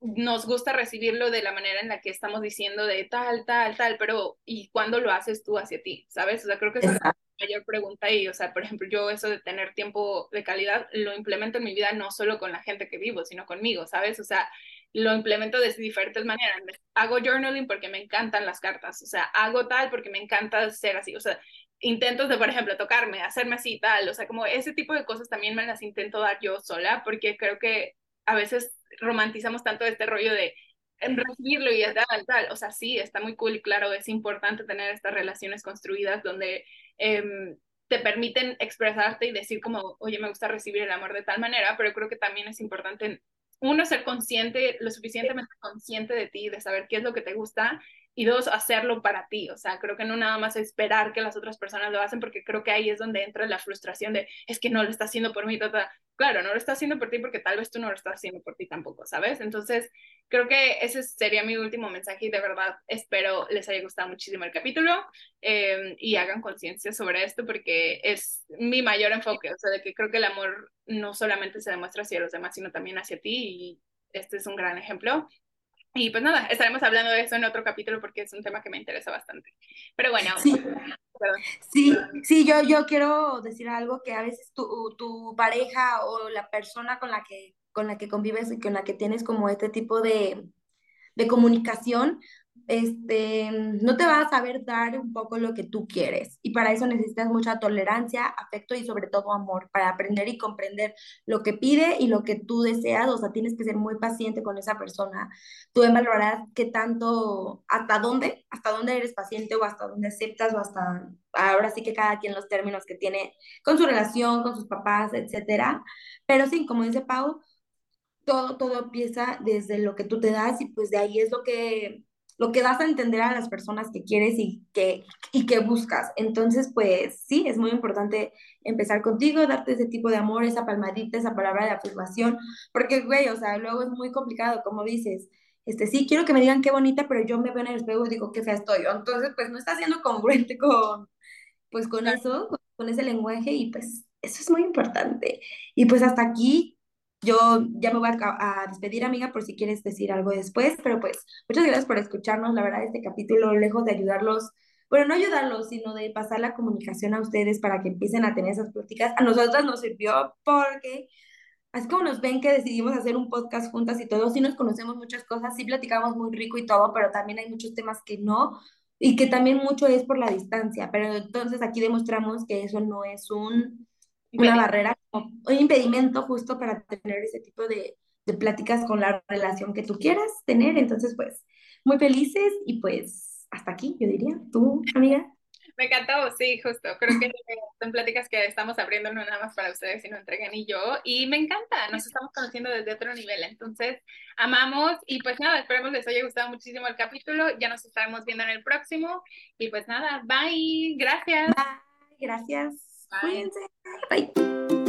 nos gusta recibirlo de la manera en la que estamos diciendo de tal, tal, tal, pero ¿y cuándo lo haces tú hacia ti? ¿Sabes? O sea, creo que eso mayor pregunta y, o sea, por ejemplo, yo eso de tener tiempo de calidad lo implemento en mi vida no solo con la gente que vivo, sino conmigo, ¿sabes? O sea, lo implemento de diferentes maneras. Hago journaling porque me encantan las cartas, o sea, hago tal porque me encanta ser así, o sea, intentos de, por ejemplo, tocarme, hacerme así, tal, o sea, como ese tipo de cosas también me las intento dar yo sola porque creo que a veces romantizamos tanto este rollo de recibirlo y tal, tal, o sea, sí, está muy cool claro, es importante tener estas relaciones construidas donde em, te permiten expresarte y decir como, oye, me gusta recibir el amor de tal manera, pero creo que también es importante uno, ser consciente, lo suficientemente consciente de ti, de saber qué es lo que te gusta, y dos, hacerlo para ti. O sea, creo que no nada más esperar que las otras personas lo hacen, porque creo que ahí es donde entra la frustración de, es que no lo está haciendo por mí, tata. Claro, no lo está haciendo por ti porque tal vez tú no lo estás haciendo por ti tampoco, ¿sabes? Entonces, creo que ese sería mi último mensaje y de verdad espero les haya gustado muchísimo el capítulo eh, y hagan conciencia sobre esto porque es mi mayor enfoque, o sea, de que creo que el amor no solamente se demuestra hacia los demás, sino también hacia ti y este es un gran ejemplo. Y pues nada, estaremos hablando de eso en otro capítulo porque es un tema que me interesa bastante. Pero bueno, sí, sí, sí, yo, yo quiero decir algo que a veces tu, tu pareja o la persona con la que con la que convives y con la que tienes como este tipo de, de comunicación, este, no te va a saber dar un poco lo que tú quieres. Y para eso necesitas mucha tolerancia, afecto y sobre todo amor, para aprender y comprender lo que pide y lo que tú deseas. O sea, tienes que ser muy paciente con esa persona. Tú valorarás qué tanto, hasta dónde, hasta dónde eres paciente o hasta dónde aceptas o hasta, ahora sí que cada quien los términos que tiene con su relación, con sus papás, etcétera. Pero sí, como dice Pau, todo, todo empieza desde lo que tú te das y pues de ahí es lo que lo que das a entender a las personas que quieres y que, y que buscas. Entonces, pues sí, es muy importante empezar contigo, darte ese tipo de amor, esa palmadita, esa palabra de afirmación, porque, güey, o sea, luego es muy complicado, como dices, este, sí, quiero que me digan qué bonita, pero yo me veo en el espejo y digo qué fea estoy. Entonces, pues no está siendo congruente con, pues con eso, con ese lenguaje y pues eso es muy importante. Y pues hasta aquí yo ya me voy a, despedir, amiga, por si quieres decir algo después, pero pues muchas gracias por escucharnos. La verdad, este capítulo, lejos de ayudarlos, bueno, no ayudarlos, sino de pasar la comunicación a ustedes para que empiecen a tener esas pláticas, a nosotras nos sirvió porque así como nos ven que decidimos hacer un podcast juntas y todo, sí nos conocemos muchas cosas, sí platicamos muy rico y todo, pero también hay muchos temas que no, y que también mucho es por la distancia, pero entonces aquí demostramos que eso no es un una barrera, un impedimento justo para tener ese tipo de, de pláticas con la relación que tú quieras tener. Entonces, pues, muy felices y pues hasta aquí, yo diría. ¿Tú, amiga? Me encantó, sí, justo. Creo que son pláticas que estamos abriendo no nada más para ustedes, sino entre y yo. Y me encanta, nos estamos conociendo desde otro nivel. Entonces, amamos y pues nada, esperemos les haya gustado muchísimo el capítulo. Ya nos estaremos viendo en el próximo. Y pues nada, bye. Gracias. Bye, gracias. Bye. Bye.